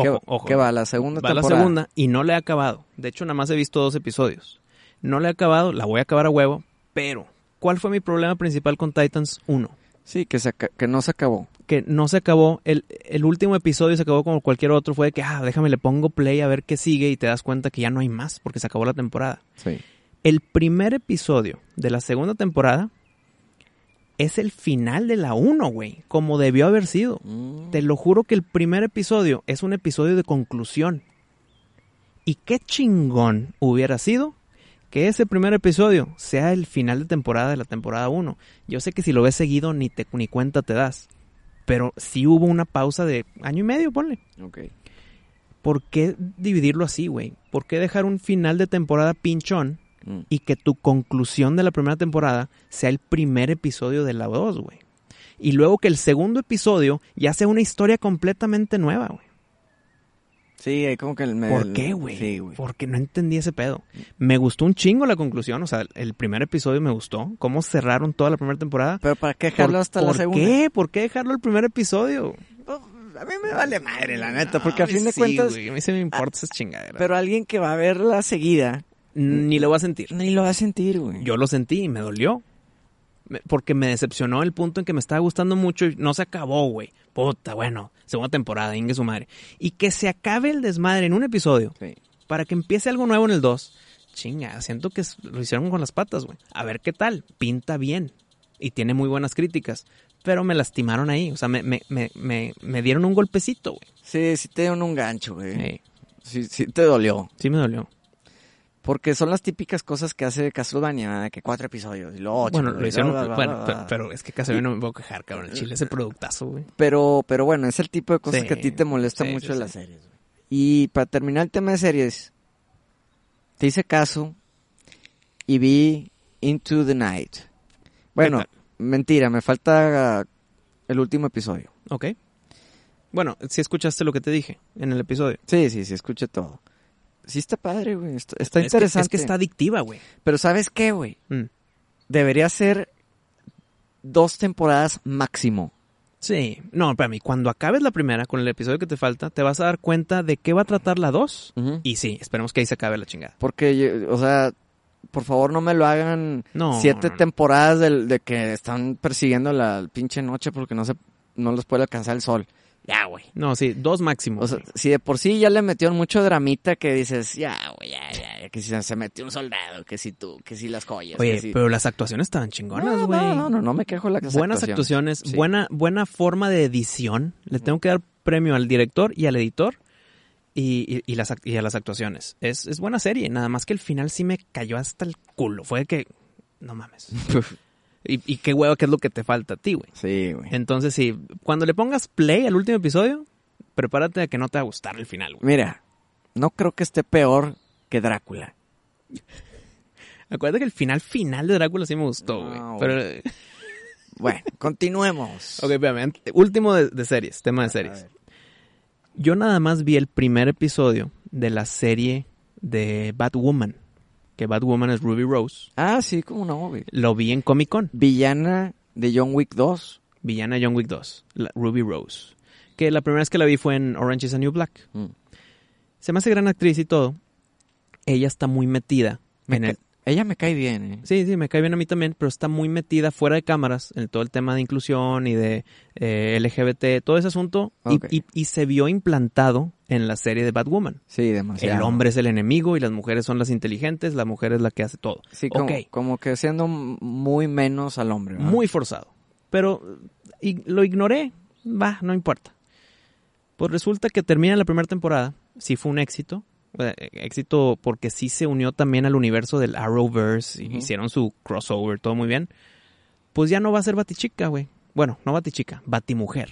¿Qué, Ojo, ojo. ¿Qué va? ¿La segunda Va la segunda y no le he acabado. De hecho, nada más he visto dos episodios. No le he acabado, la voy a acabar a huevo, pero ¿cuál fue mi problema principal con Titans 1? Sí, que, se que no se acabó. Que no se acabó, el, el último episodio se acabó como cualquier otro, fue de que, ah, déjame, le pongo play a ver qué sigue y te das cuenta que ya no hay más porque se acabó la temporada. Sí. El primer episodio de la segunda temporada es el final de la 1, güey, como debió haber sido. Mm. Te lo juro que el primer episodio es un episodio de conclusión. Y qué chingón hubiera sido que ese primer episodio sea el final de temporada de la temporada 1. Yo sé que si lo ves seguido ni te ni cuenta te das. Pero sí hubo una pausa de año y medio, ponle. Ok. ¿Por qué dividirlo así, güey? ¿Por qué dejar un final de temporada pinchón Mm. y que tu conclusión de la primera temporada sea el primer episodio de la 2, güey? Y luego que el segundo episodio ya sea una historia completamente nueva, güey. Sí, ahí como que el... me- ¿Por qué, güey? Sí, güey. Porque no entendí ese pedo. Me gustó un chingo la conclusión, o sea, el primer episodio me gustó. Cómo cerraron toda la primera temporada. Pero ¿para qué dejarlo ¿Por- hasta la ¿Por segunda? qué? ¿Por qué dejarlo el primer episodio? Pues, a mí me vale madre, la neta, porque a fin de sí, cuentas... güey, a mí sí me importa esas chingaderas. Pero alguien que va a verla seguida, Ni lo va a sentir. ni lo va a sentir, güey. Yo lo sentí y me dolió. Porque me decepcionó el punto en que me estaba gustando mucho y no se acabó, güey. Puta, bueno, segunda temporada, ingue su madre. Y que se acabe el desmadre en un episodio Sí. para que empiece algo nuevo en el 2. Chinga, siento que lo hicieron con las patas, güey. A ver qué tal. Pinta bien. Y tiene muy buenas críticas. Pero me lastimaron ahí. O sea, me, me, me, me, me dieron un golpecito, güey. Sí, sí te dieron un gancho, güey. Sí, Sí, sí te dolió. sí me dolió. Porque son las típicas cosas que hace Castlevania, que cuatro episodios y luego ocho. Bueno, lo hicieron. bla, bla, bla, bueno, bla, pero, es que casi no me puedo quejar, cabrón. El chile es el productazo, güey. Pero, pero bueno, es el tipo de cosas Sí, que a ti te molesta sí, mucho sí, de las series. güey. Y para terminar el tema de series, te hice caso y vi Into the Night. Bueno, mentira, me falta el último episodio. Ok. Bueno, si escuchaste lo que te dije en el episodio. Sí, sí, sí, escuché todo. Sí está padre, güey. Está, está Es que- interesante. es que está adictiva, güey. Pero ¿sabes qué, güey? Mm. Debería ser dos temporadas máximo. Sí. No, para mí, cuando acabes la primera con el episodio que te falta, te vas a dar cuenta de qué va a tratar la 2. Y sí, esperemos que ahí se acabe la chingada. Porque, yo- o sea, por favor no me lo hagan No, siete no, no. temporadas del- de, que están persiguiendo la pinche noche porque no se no los puede alcanzar el sol. Ya, güey. No, sí, dos máximo. O sea, güey. si de por sí ya le metieron mucho dramita que dices, ya, güey, ya, ya, ya, que si se metió un soldado, que si tú, que si las joyas. Oye, que si... pero las actuaciones estaban chingonas, no, güey. no, no, no, no me quejo de las Buenas actuaciones, Sí. buena, buena forma de edición. Le tengo que dar premio al director y al editor y, y- y las, y a las actuaciones. Es, es buena serie, nada más que el final sí me cayó hasta el culo. Fue que, no mames. y, y qué huevo que es lo que te falta a ti, güey. Sí, güey. Entonces, sí, cuando le pongas play al último episodio, prepárate a que no te va a gustar el final, güey. Mira, no creo que esté peor que Drácula. Acuérdate que el final final de Drácula sí me gustó, güey. No, Pero, Bueno, continuemos. ok, espérame, ant- último de, de series, tema de series. Yo nada más vi el primer episodio de la serie de Batwoman, que Batwoman es Ruby Rose. Ah, sí, como no, güey. Lo vi en Comic Con, Villana de John Wick 2. villana John Wick 2, la- Ruby Rose. Que la primera vez que la vi fue en Orange is the New Black. Mm. Se me hace gran actriz y todo. Ella está muy metida Me en el, Ella me cae bien, ¿eh? Sí, sí, me cae bien a mí también, pero está muy metida fuera de cámaras en todo el tema de inclusión y de eh, LGBT, todo ese asunto, y- y, y se vio implantado en la serie de Batwoman. Sí, demasiado. El hombre es el enemigo y las mujeres son las inteligentes, la mujer es la que hace todo. Sí, como, como que siendo muy menos al hombre. ¿verdad? Muy forzado. Pero y lo ignoré, va, no importa. Pues resulta que termina la primera temporada, sí fue un éxito, éxito porque sí se unió también al universo del Arrowverse, y Ujú. hicieron su crossover, todo muy bien. Pues ya no va a ser Batichica, güey. Bueno, no Batichica, Batimujer.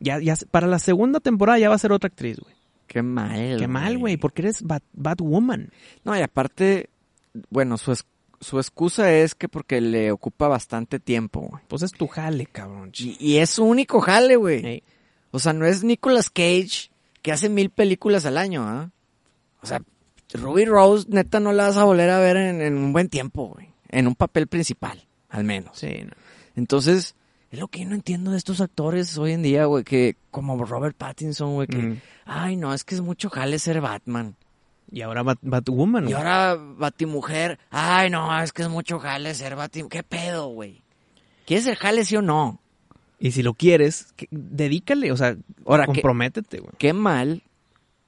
Ya, ya, para la segunda temporada ya va a ser otra actriz, güey. Qué mal. Qué mal, güey, porque eres Bat, Batwoman. No, y aparte, bueno, su, es- su excusa es que porque le ocupa bastante tiempo, güey. Pues es tu jale, cabrón. Y, y es su único jale, güey. Ey. O sea, no es Nicolas Cage que hace mil películas al año, ¿ah? O sea, Ruby Rose, neta, no la vas a volver a ver en, en un buen tiempo, güey. En un papel principal, al menos. Sí, no. Entonces, es lo que yo no entiendo de estos actores hoy en día, güey, que como Robert Pattinson, güey, que, Mm. ay, no, es que es mucho jale ser Batman. Y ahora Bat- Batwoman. Y güey. ahora Batimujer, ay, no, es que es mucho jale ser Batim... ¿Qué pedo, güey? ¿Quieres el jale, sí o no? Y si lo quieres, que- dedícale, o sea, Ahora, ¿qué- comprométete, güey. Qué mal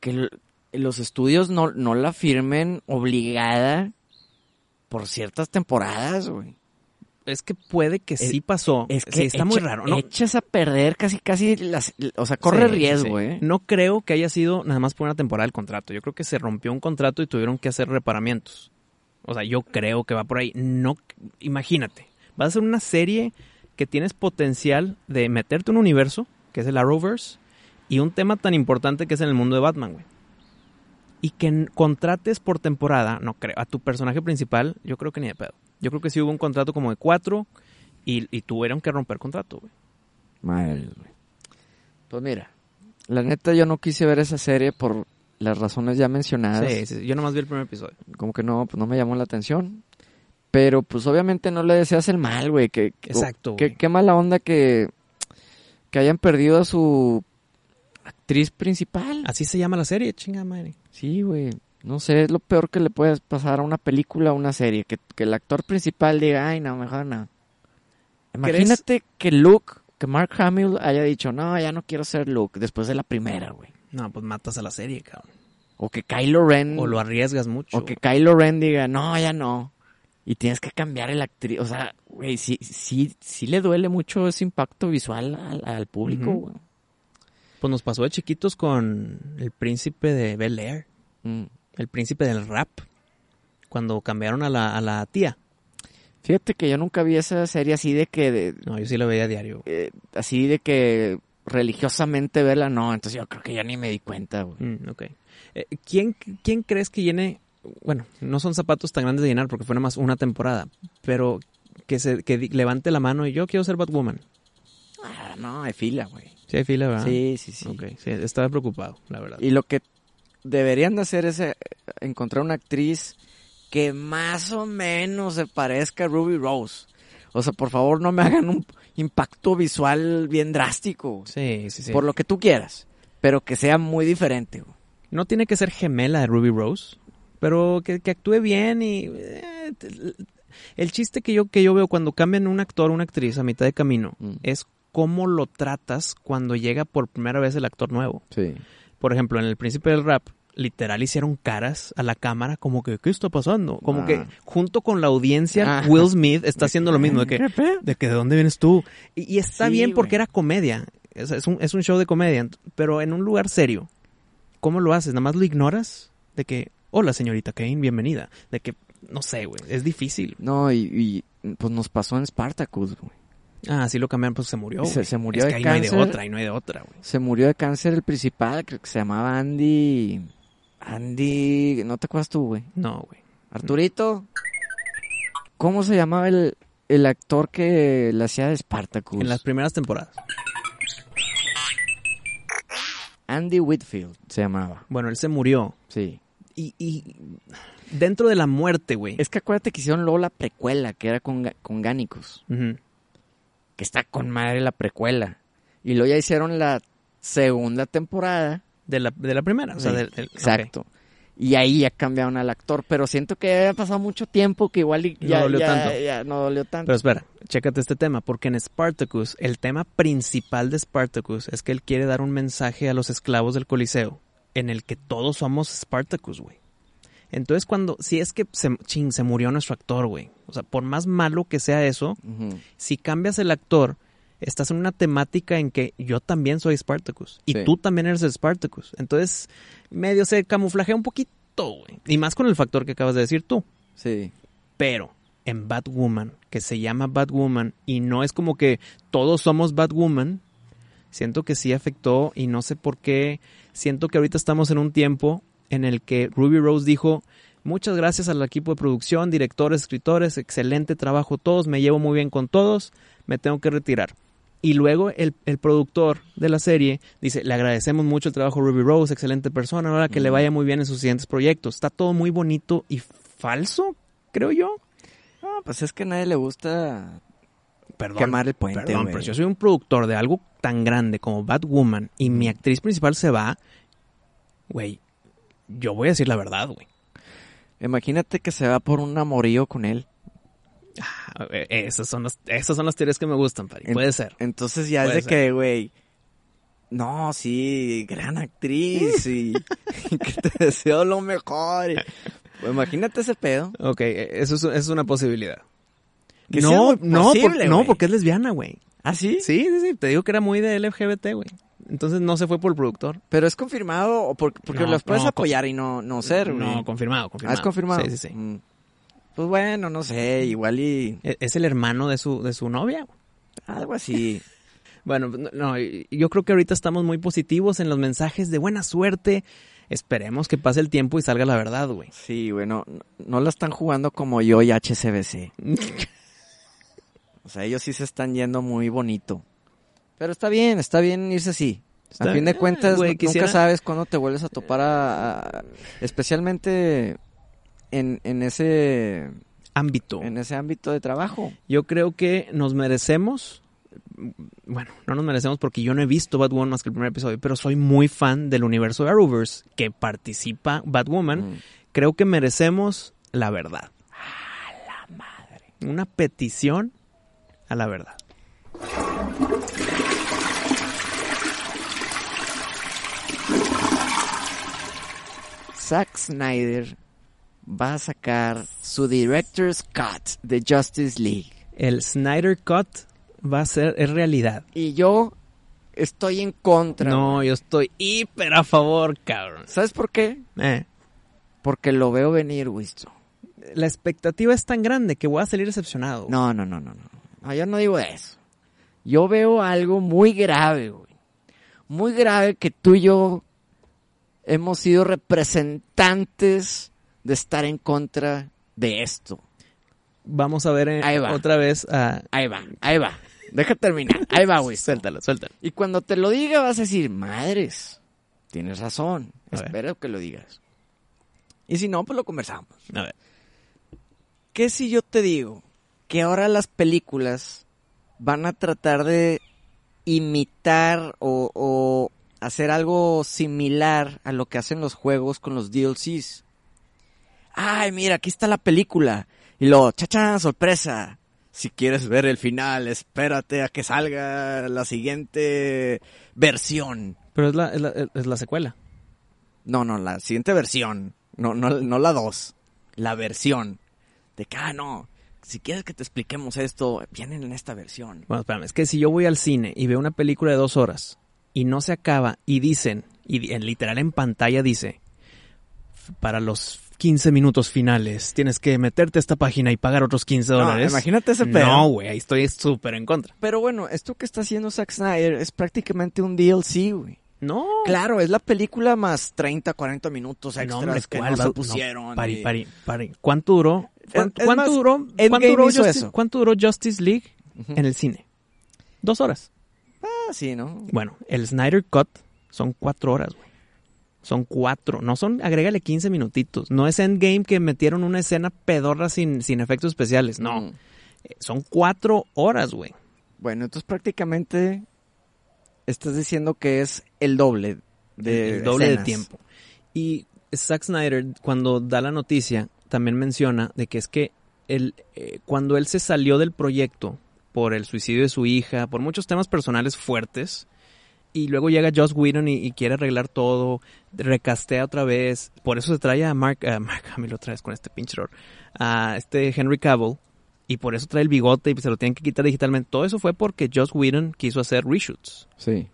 que los estudios no, no la firmen obligada por ciertas temporadas, güey. Es que puede que sí Es- pasó. Es que sí, está muy raro, ¿no? Echas a perder casi, casi, las, o sea, corre Sí, riesgo, sí. ¿eh? No creo que haya sido nada más por una temporada del contrato. Yo creo que se rompió un contrato y tuvieron que hacer reparamientos. O sea, yo creo que va por ahí. No, imagínate. Va a ser una serie que tienes potencial de meterte en un universo, que es el Arrowverse, y un tema tan importante que es en el mundo de Batman, güey. Y que contrates por temporada, no creo, a tu personaje principal, yo creo que ni de pedo. Yo creo que sí hubo un contrato como de cuatro y, y tuvieron que romper contrato, güey. Madre, güey. Pues mira, la neta yo no quise ver esa serie por las razones ya mencionadas. Sí, sí, yo nomás vi el primer episodio. Como que no, pues no me llamó la atención. Pero pues obviamente no le deseas el mal, güey. Que, Exacto, qué mala onda que, que hayan perdido a su actriz principal. Así se llama la serie, chinga madre. Sí, güey. No sé, es lo peor que le puedes pasar a una película o una serie. Que, que el actor principal diga, ay, no, mejor no. Imagínate que Luke, que Mark Hamill haya dicho, no, ya no quiero ser Luke después de la primera, güey. No, pues matas a la serie, cabrón. O que Kylo Ren. O lo arriesgas mucho. O que Kylo Ren diga, no, ya no. Y tienes que cambiar el actriz. O sea, güey, sí, sí, sí le duele mucho ese impacto visual al, al público, Ujú. güey. Pues nos pasó de chiquitos con el príncipe de Bel Air, Mm. el príncipe del rap, cuando cambiaron a la, a la tía. Fíjate que yo nunca vi esa serie así de que, de- No, yo sí la veía a diario. eh, así de que religiosamente verla, no. Entonces yo creo que ya ni me di cuenta, güey. Mm, ok. Eh, ¿quién, ¿Quién crees que llene? Bueno, no son zapatos tan grandes de llenar porque fue nada más una temporada, pero que se que levante la mano y yo quiero ser Batwoman. Ah, no, hay fila, güey. Sí hay fila, ¿verdad? Sí, sí, sí. Ok, sí, estaba preocupado, la verdad. Y lo que deberían de hacer es eh, encontrar una actriz que más o menos se parezca a Ruby Rose. O sea, por favor, no me hagan un impacto visual bien drástico. Sí, sí, sí. Por lo que tú quieras. Pero que sea muy diferente. No tiene que ser gemela de Ruby Rose, pero que, que actúe bien y... eh, el chiste que yo, que yo veo cuando cambian un actor o una actriz a mitad de camino Mm. es cómo lo tratas cuando llega por primera vez el actor nuevo. Por ejemplo, en El Príncipe del Rap, literal hicieron caras a la cámara como que, ¿qué está pasando? Como Ah. que junto con la audiencia, Ah. Will Smith está haciendo lo mismo, de que, de que ¿de dónde vienes tú? Y, y está Sí, bien porque era comedia, es, es un, es un show de comedia, pero en un lugar serio, ¿cómo lo haces? ¿Nada más lo ignoras? De que, hola señorita Kane, bienvenida. De que, no sé, güey, es difícil. No, y, y, pues nos pasó en Spartacus, güey. Ah, sí lo cambiaron, pues se murió. Se- se murió es de que ahí no hay de cáncer. otra, ahí no hay de otra, güey. Se murió de cáncer el principal, creo que se llamaba Andy... Andy... ¿No te acuerdas tú, güey? No, güey. Arturito. ¿Cómo se llamaba el, el actor que la hacía de Spartacus? En las primeras temporadas. Andy Whitfield se llamaba. Bueno, él se murió. Sí. Y, y dentro de la muerte, güey. Es que acuérdate que hicieron luego la precuela, que era con, con Gánicos. Que está con madre la precuela. Y luego ya hicieron la segunda temporada. De la, de la primera. O sea, Sí, del- del- Exacto. Y ahí ya cambiaron al actor. Pero siento que ya ha pasado mucho tiempo que igual y No ya, dolió ya- tanto. ya no dolió tanto. Pero espera, chécate este tema, porque en Spartacus, el tema principal de Spartacus es que él quiere dar un mensaje a los esclavos del Coliseo, en el que todos somos Spartacus, güey. Entonces cuando, si es que se, chin, se murió nuestro actor, güey. O sea, por más malo que sea eso, si cambias el actor, estás en una temática en que yo también soy Spartacus. Y Sí. tú también eres Spartacus. Entonces, medio se camuflajea un poquito, güey. Y más con el factor que acabas de decir tú. Sí. Pero en Batwoman, que se llama Batwoman, y no es como que todos somos Batwoman, siento que sí afectó y no sé por qué. Siento que ahorita estamos en un tiempo en el que Ruby Rose dijo, muchas gracias al equipo de producción, directores, escritores, excelente trabajo todos, me llevo muy bien con todos, me tengo que retirar. Y luego el, el productor de la serie dice, le agradecemos mucho el trabajo a Ruby Rose, excelente persona, ahora que le Mm. vaya muy bien en sus siguientes proyectos. Está todo muy bonito y falso, creo yo. No, pues es que a nadie le gusta Perdón. quemar el puente, Perdón, pero yo soy un productor de algo tan grande como Batwoman y mi actriz principal se va, güey, yo voy a decir la verdad, güey. Imagínate que se va por un amorío con él. Ah, eh, Esas son las, esas son las teorías que me gustan, Pari. En- Puede ser. Entonces ya es de que, güey, no, sí, gran actriz y, y que te deseo lo mejor. y- Pues imagínate ese pedo. Ok, eh, eso es, eso es una posibilidad. No, no, posible, por- no, porque es lesbiana, güey. ¿Ah, sí? Sí, sí, sí. Te digo que era muy de LGBT, güey. Entonces no se fue por el productor. Pero es confirmado o por- porque No, los puedes no, apoyar y no, no ser, güey. No, confirmado, Ah, confirmado. es confirmado. Sí, sí, sí. Mm. Pues bueno, no sé, igual y E- Es el hermano de su, de su novia. algo así. Bueno, no, no, yo creo que ahorita estamos muy positivos en los mensajes de buena suerte. Esperemos que pase el tiempo y salga la verdad, güey. Sí, bueno, no, no la están jugando como yo y HCBC. O sea, ellos sí se están yendo muy bonito. Pero está bien, está bien irse así. Está a fin de bien, cuentas, güey, nunca quisiera- sabes cuándo te vuelves a topar a... a- especialmente en, en ese Ámbito. en ese ámbito de trabajo. Yo creo que nos merecemos. Bueno, no nos merecemos porque yo no he visto Batwoman más que el primer episodio, pero soy muy fan del universo de Arrowverse que participa Batwoman. Mm. Creo que merecemos la verdad. A la madre. Una petición a la verdad. Zack Snyder va a sacar su Director's Cut de Justice League. El Snyder Cut va a ser, es realidad. Y yo estoy en contra. No, yo estoy hiper a favor, cabrón. ¿Sabes por qué? Eh, Porque lo veo venir, Wisto. la expectativa es tan grande que voy a salir decepcionado. No, no, no, no, no. No, yo no digo eso. Yo veo algo muy grave, güey. Muy grave que tú y yo hemos sido representantes de estar en contra de esto. Vamos a ver eh, Ahí va. otra vez a... Ahí va, ahí va. Deja terminar. Ahí va, güey. Suéltalo, suéltalo. Y cuando te lo diga vas a decir, madres, tienes razón. A ver. Espero que lo digas. Y si no, pues lo conversamos. A ver. ¿Qué si yo te digo que ahora las películas van a tratar de imitar o, o hacer algo similar a lo que hacen los juegos con los DLCs? Ay, mira, aquí está la película. Y luego, chacha, sorpresa. Si quieres ver el final, espérate a que salga la siguiente versión. Pero es la, es la, es la secuela. No, no, la siguiente versión. No, no, no la dos. La versión. De que, ah, no. Si quieres que te expliquemos esto, vienen en esta versión. Bueno, espérame, es que si yo voy al cine y veo una película de dos horas y no se acaba y dicen, y en literal en pantalla dice, "F- para los 15 minutos finales tienes que meterte a esta página y pagar otros 15 No, dólares. imagínate ese pedo. No, güey, ahí estoy súper en contra. Pero bueno, esto que está haciendo Zack Snyder es prácticamente un DLC, güey. No. Claro, es la película más 30, 40 minutos extras No, hombre, que ¿cuál no va- se no, pusieron. pari, pari, pari. ¿Cuánto duró? ¿Cuánto, es cuánto más, duró? Endgame ¿Cuánto duró, hizo Justice, eso. cuánto duró Justice League en el cine? Dos horas. Sí, ¿no? Bueno, el Snyder Cut son cuatro horas, güey. Son cuatro. No son, agrégale 15 minutitos. No es Endgame que metieron una escena pedorra sin, sin efectos especiales. No. Mm. Eh, Son cuatro horas, güey. Bueno, entonces prácticamente estás diciendo que es el doble de el doble escenas. de tiempo. Y Zack Snyder, cuando da la noticia, también menciona de que es que él, eh, cuando él se salió del proyecto por el suicidio de su hija, por muchos temas personales fuertes, y luego llega Joss Whedon y, y quiere arreglar todo, recastea otra vez, por eso se trae a Mark, a Mark Hamill otra vez con este pinche error, a este Henry Cavill, y por eso trae el bigote y se lo tienen que quitar digitalmente. Todo eso fue porque Joss Whedon quiso hacer reshoots. Sí.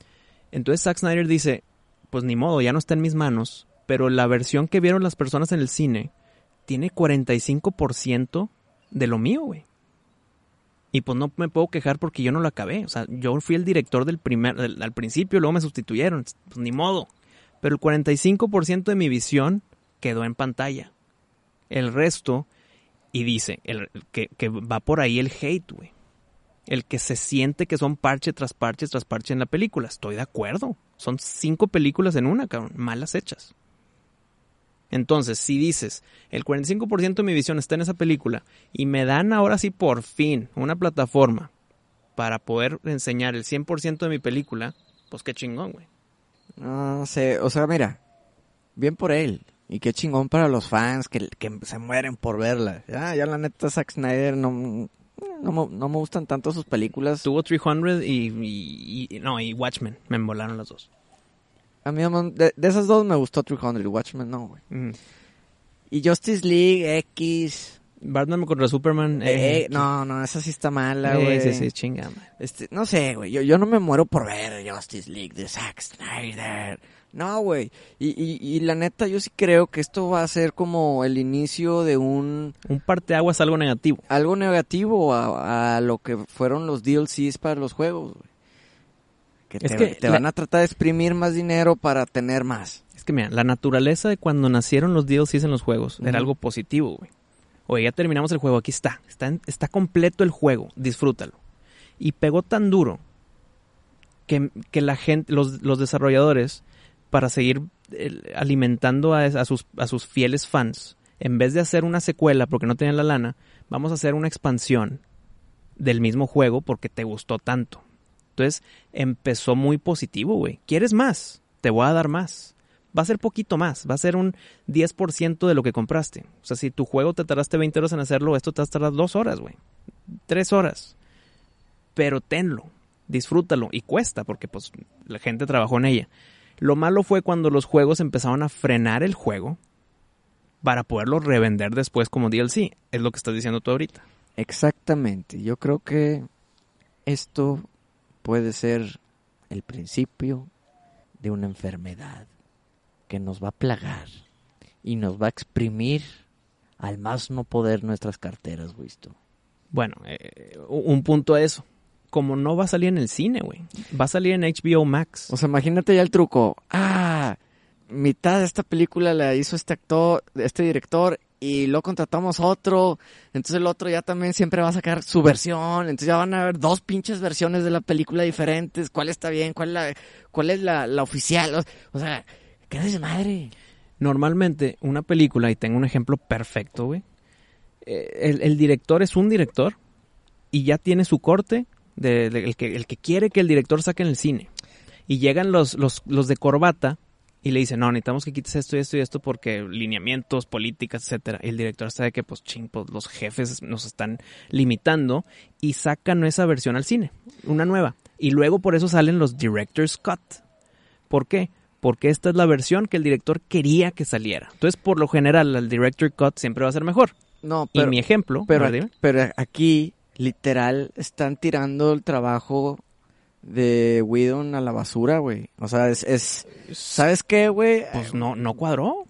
Entonces Zack Snyder dice, pues ni modo, ya no está en mis manos, pero la versión que vieron las personas en el cine tiene 45% de lo mío, güey. Y pues no me puedo quejar porque yo no lo acabé. O sea, yo fui el director del primer, al principio, luego me sustituyeron. Pues ni modo. Pero el 45% de mi visión quedó en pantalla. El resto, y dice, el, el que, que va por ahí el hate, güey. El que se siente que son parche tras parche tras parche en la película. Estoy de acuerdo. Son cinco películas en una, cabrón. Malas hechas. Entonces, si dices, el 45% de mi visión está en esa película y me dan ahora sí por fin una plataforma para poder enseñar el 100% de mi película, pues qué chingón, güey. No sé, o sea, mira, bien por él. Y qué chingón para los fans que, que se mueren por verla. Ya, ya la neta, Zack Snyder no, no, me, no me gustan tanto sus películas. Tuvo 300 y, y- y- no, y Watchmen, me embolaron las dos. A mí de, de esas dos me gustó 300 y Watchmen, no, güey. Mm. Y Justice League X. Batman contra Superman. eh, eh, no, no, esa sí está mala, eh, güey. sí, sí, chinga, man. Este, no sé, güey. Yo, yo no me muero por ver Justice League de Zack Snyder. No, güey. Y, y, y la neta, yo sí creo que esto va a ser como el inicio de un Un parteaguas algo negativo. algo negativo a, a lo que fueron los DLCs para los juegos, güey. Que Es te, que te la- van a tratar de exprimir más dinero para tener más. Es que mira, la naturaleza de cuando nacieron los DLCs en los juegos era algo positivo, güey. Oye, ya terminamos el juego, aquí está. Está, en- está completo el juego, disfrútalo. Y pegó tan duro que, que la gente, los, los desarrolladores, para seguir eh, alimentando a, a sus, a sus fieles fans, en vez de hacer una secuela porque no tenían la lana, vamos a hacer una expansión del mismo juego porque te gustó tanto. Entonces empezó muy positivo, güey. ¿Quieres más? Te voy a dar más. Va a ser poquito más, va a ser un 10% de lo que compraste. O sea, si tu juego te tardaste 20 horas en hacerlo, esto te va a tardar 2 horas, güey. 3 horas. Pero tenlo, disfrútalo y cuesta porque pues la gente trabajó en ella. Lo malo fue cuando los juegos empezaron a frenar el juego para poderlo revender después como DLC. Es lo que estás diciendo tú ahorita. Exactamente. Yo creo que esto puede ser el principio de una enfermedad que nos va a plagar y nos va a exprimir al más no poder nuestras carteras, visto. Bueno, eh, un punto a eso. Como no va a salir en el cine, güey. Va a salir en HBO Max. O sea, imagínate ya el truco. Ah, mitad de esta película la hizo este actor, este director, y lo contratamos otro. Entonces el otro ya también siempre va a sacar su versión. Entonces ya van a haber dos pinches versiones de la película diferentes. ¿Cuál está bien? ¿Cuál es la, cuál es la, la oficial? O, sea, qué desmadre. Normalmente, una película, y tengo un ejemplo perfecto, güey. eh, El, el director es un director y ya tiene su corte de, de- el, que, el que quiere que el director saque en el cine. Y llegan los, los, los de corbata y le dicen, no, necesitamos que quites esto y esto y esto porque lineamientos, políticas, etcétera. Y el director sabe que, pues, ching, pues, los jefes nos están limitando y sacan esa versión al cine, una nueva. Y luego por eso salen los director's cut. ¿Por qué? Porque esta es la versión que el director quería que saliera. Entonces, por lo general, el director cut siempre va a ser mejor. No, y mi ejemplo, pero, pero aquí, literal, están tirando el trabajo de Whedon a la basura, güey. O sea, es, es ¿sabes qué, güey? pues no, no cuadró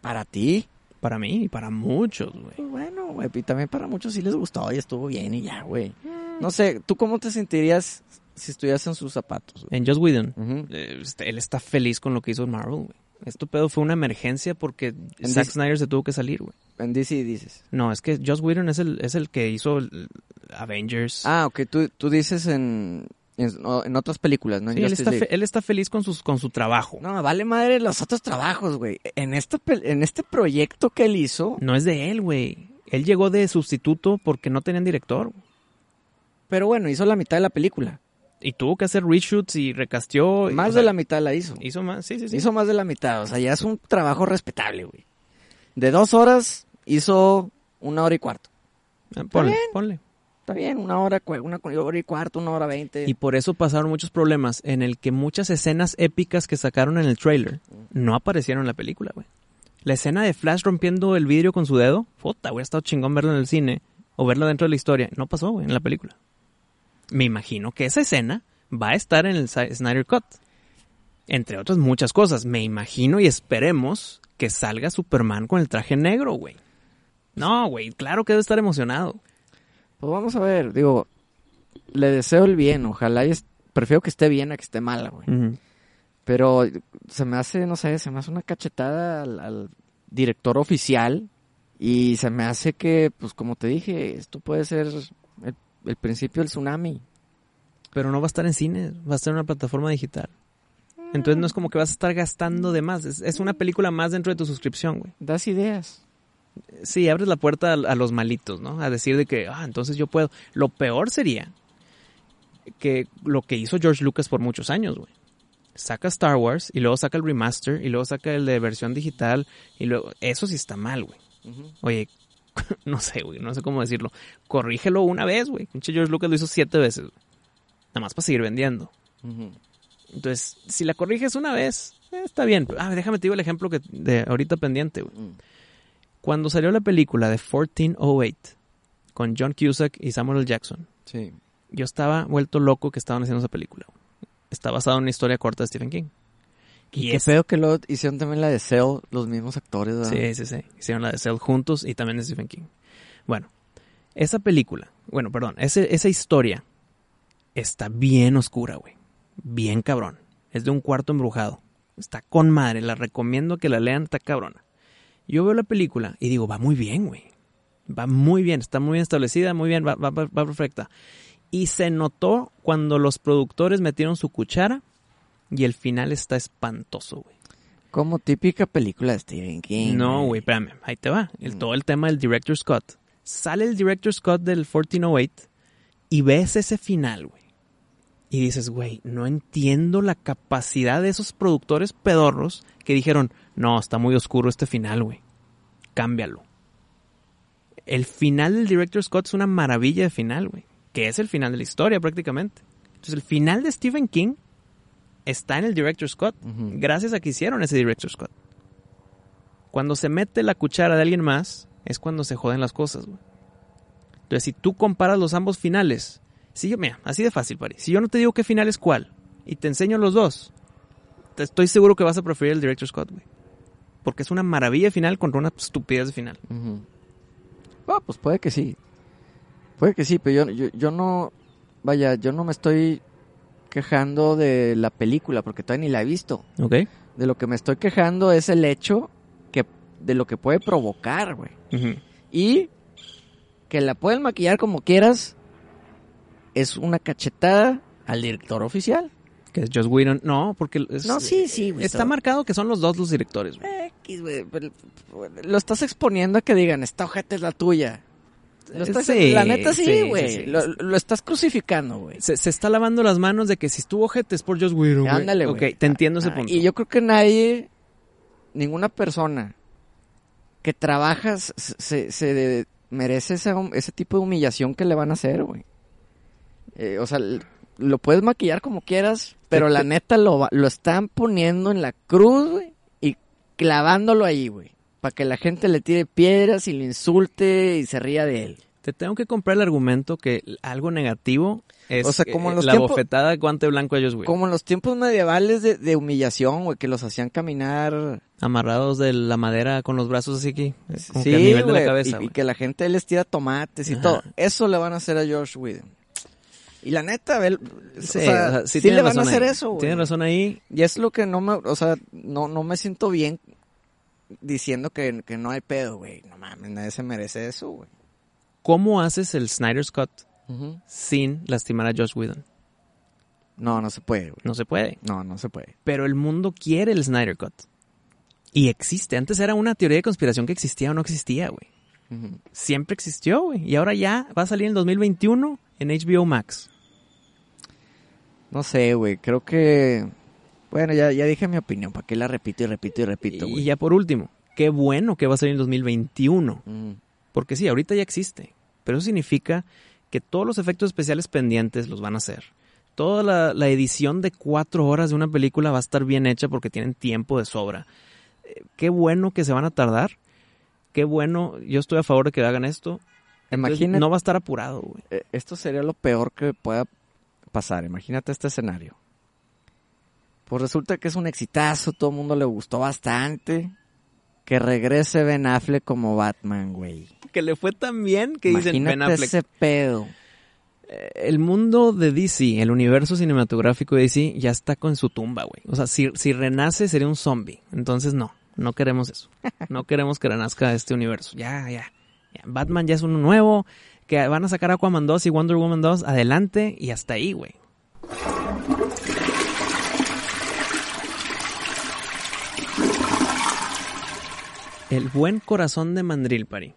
Para ti. para mí y para muchos, güey. Pues bueno, güey, y también para muchos sí les gustó y estuvo bien y ya, güey. No sé, ¿tú cómo te sentirías si estuvieras en sus zapatos? güey? En Joss Whedon, eh, este, él está feliz con lo que hizo en Marvel, güey. Esto pedo fue una emergencia porque En Zack. Snyder se tuvo que salir, güey. En DC dices. No, es que Joss Whedon es el, es el que hizo Avengers. Ah, ok, tú, tú dices en, en, otras películas, ¿no? Sí, él está, League. fe- él está feliz con, sus, con su trabajo. No. No, vale madre los otros trabajos, güey. En este, en este proyecto que él hizo, es de él, güey. Él llegó de sustituto porque no tenían director. pero bueno, hizo la mitad de la película. Y tuvo que hacer reshoots y recasteó. y, Más sea, de la mitad la hizo. Hizo más, sí, sí, sí. Hizo más de la mitad, o sea, ya es un trabajo respetable, güey. De dos horas hizo una hora y cuarto. Ah, Ponle, bien. ponle. Está bien, una hora, una hora y cuarto, una hora veinte. Y por eso pasaron muchos problemas en el que muchas escenas épicas que sacaron en el trailer no aparecieron en la película, güey. La escena de Flash rompiendo el vidrio con su dedo, puta, hubiera estado chingón verla en el cine o verla dentro de la historia. No pasó, güey, en la película. Me imagino que esa escena va a estar en el Snyder Cut. Entre otras muchas cosas. Me imagino y esperemos que salga Superman con el traje negro, güey. No, güey, claro que debe estar emocionado. Pues vamos a ver, digo, le deseo el bien, ojalá y es- prefiero que esté bien a que esté mala, güey. Pero se me hace, no sé, se me hace una cachetada al, al director oficial y se me hace que, pues como te dije, esto puede ser el, el principio del tsunami. Pero no va a estar en cine, va a estar en una plataforma digital. Entonces no es como que vas a estar gastando de más. Es, es una película más dentro de tu suscripción, güey. Das ideas. Sí, abres la puerta a, a los malitos, ¿no? A decir de que, ah, entonces yo puedo. Lo peor sería que lo que hizo George Lucas por muchos años, güey. Saca Star Wars y luego saca el remaster y luego saca el de versión digital y luego... Eso sí está mal, güey. Oye, no sé, güey, no sé cómo decirlo. Corrígelo una vez, güey. George Lucas lo hizo siete veces. güey. Nada más para seguir vendiendo. Entonces, si la corriges una vez, eh, está bien. Ah, déjame te digo el ejemplo que de ahorita pendiente, güey. Mm. Cuando salió la película de 1408 con John Cusack y Samuel L. Jackson, Sí. yo estaba vuelto loco que estaban haciendo esa película. Está basada en una historia corta de Stephen King. Y Y qué es- feo que lo hicieron también la de Cell, los mismos actores. ¿verdad? Sí, sí, sí. Hicieron la de Cell juntos y también de Stephen King. Bueno, esa película, bueno, perdón, ese, esa historia está bien oscura, güey. Bien cabrón. Es de un cuarto embrujado. Está con madre, la recomiendo que la lean, está cabrona. Yo veo la película y digo, va muy bien, güey. Va muy bien, está muy bien establecida, muy bien, va, va, va- va perfecta. Y se notó cuando los productores metieron su cuchara y el final está espantoso, güey. Como típica película de Stephen King. No, güey, espérame, ahí te va. El, todo el tema del Director Scott. Sale el Director Scott del 1408 y ves ese final, güey. Y dices, güey, no entiendo la capacidad de esos productores pedorros que dijeron, no, está muy oscuro este final, güey. Cámbialo. El final del Director Scott es una maravilla de final, güey. Que es el final de la historia prácticamente. Entonces el final de Stephen King está en el Director Scott. Gracias a que hicieron ese Director Scott. Cuando se mete la cuchara de alguien más, es cuando se joden las cosas, güey. Entonces, si tú comparas los ambos finales, si yo, mira, así de fácil, Pari. Si yo no te digo qué final es cuál, y te enseño los dos, te estoy seguro que vas a preferir el Director Scott, güey. Porque es una maravilla final contra una estupidez de final. Ah, pues puede que sí. Puede que sí, pero yo, yo, yo no. Vaya, yo no me estoy quejando de la película porque todavía ni la he visto. ¿Ok? De lo que me estoy quejando es el hecho que de lo que puede provocar, güey. Y que la pueden maquillar como quieras. Es una cachetada al director oficial. Que es Joss Whedon. No, porque es- No, sí, sí, güey. está todo. marcado que son los dos los directores, güey. X, güey, Lo estás exponiendo a que digan, esta ojeta es la tuya. Lo estás- Sí, la neta sí, güey. sí. Lo, lo estás crucificando, güey. Se, se está lavando las manos de que si estuvo ojete es por Joss Whedon, güey. Ándale, güey. Ok, te entiendo ese Ah, punto. Y yo creo que nadie, ninguna persona que trabaja se, se- merece ese, ese tipo de humillación que le van a hacer, güey. Eh, o sea, lo puedes maquillar como quieras, pero la neta lo, lo están poniendo en la cruz, güey, y clavándolo ahí, güey. Para que la gente le tire piedras y le insulte y se ría de él. Te tengo que comprar el argumento que algo negativo es O sea, como en eh, los la tiempos- bofetada de guante blanco de Joss Whedon. Como en los tiempos medievales de, de humillación, güey, que los hacían caminar Amarrados de la madera con los brazos así aquí. Como sí, que a nivel de la güey, cabeza, y- y, güey. que la gente les tira tomates y Ajá. todo. Eso le van a hacer a George Whedon. Y la neta, ve, Sí, o sea, o sea, sí, tiene le van a hacer ahí. eso, güey. Tiene razón ahí. Y es lo que no me, o sea, no, no me siento bien diciendo que, que no hay pedo, güey. No mames, nadie se merece eso, güey. ¿Cómo haces el Snyder Scott sin lastimar a Joss Whedon? No, no se puede, güey. No se puede. No, no se puede. Pero el mundo quiere el Snyder Cut. Y existe. Antes era una teoría de conspiración que existía o no existía, güey. Siempre existió, güey. Y ahora ya va a salir en 2021 en HBO Max. No sé, güey. Creo que, bueno, ya, ya dije mi opinión. ¿Para qué la repito y repito y repito, Y güey? ya por último, qué bueno que va a salir en 2021. Mm. Porque sí, ahorita ya existe. Pero eso significa que todos los efectos especiales pendientes los van a hacer. Toda la, la edición de cuatro horas de una película va a estar bien hecha porque tienen tiempo de sobra. Eh, qué bueno que se van a tardar. Qué bueno, yo estoy a favor de que hagan esto. Imagínate- no va a estar apurado, güey. Eh, Esto sería lo peor que pueda pasar. Imagínate este escenario. Pues resulta que es un exitazo, todo el mundo le gustó bastante. Que regrese Ben Affleck como Batman, güey. Que le fue tan bien que dicen Imagínate Ben Affleck. ese pedo. Eh, El mundo de DC, el universo cinematográfico de DC, ya está con su tumba, güey. O sea, si, si renace sería un zombie. Entonces no, no queremos eso. No queremos que renazca este universo. Ya, ya. ya. Batman ya es uno nuevo. Que van a sacar Aquaman 2 y Wonder Woman 2. Adelante y hasta ahí, güey. El buen corazón de Mandril, Pari.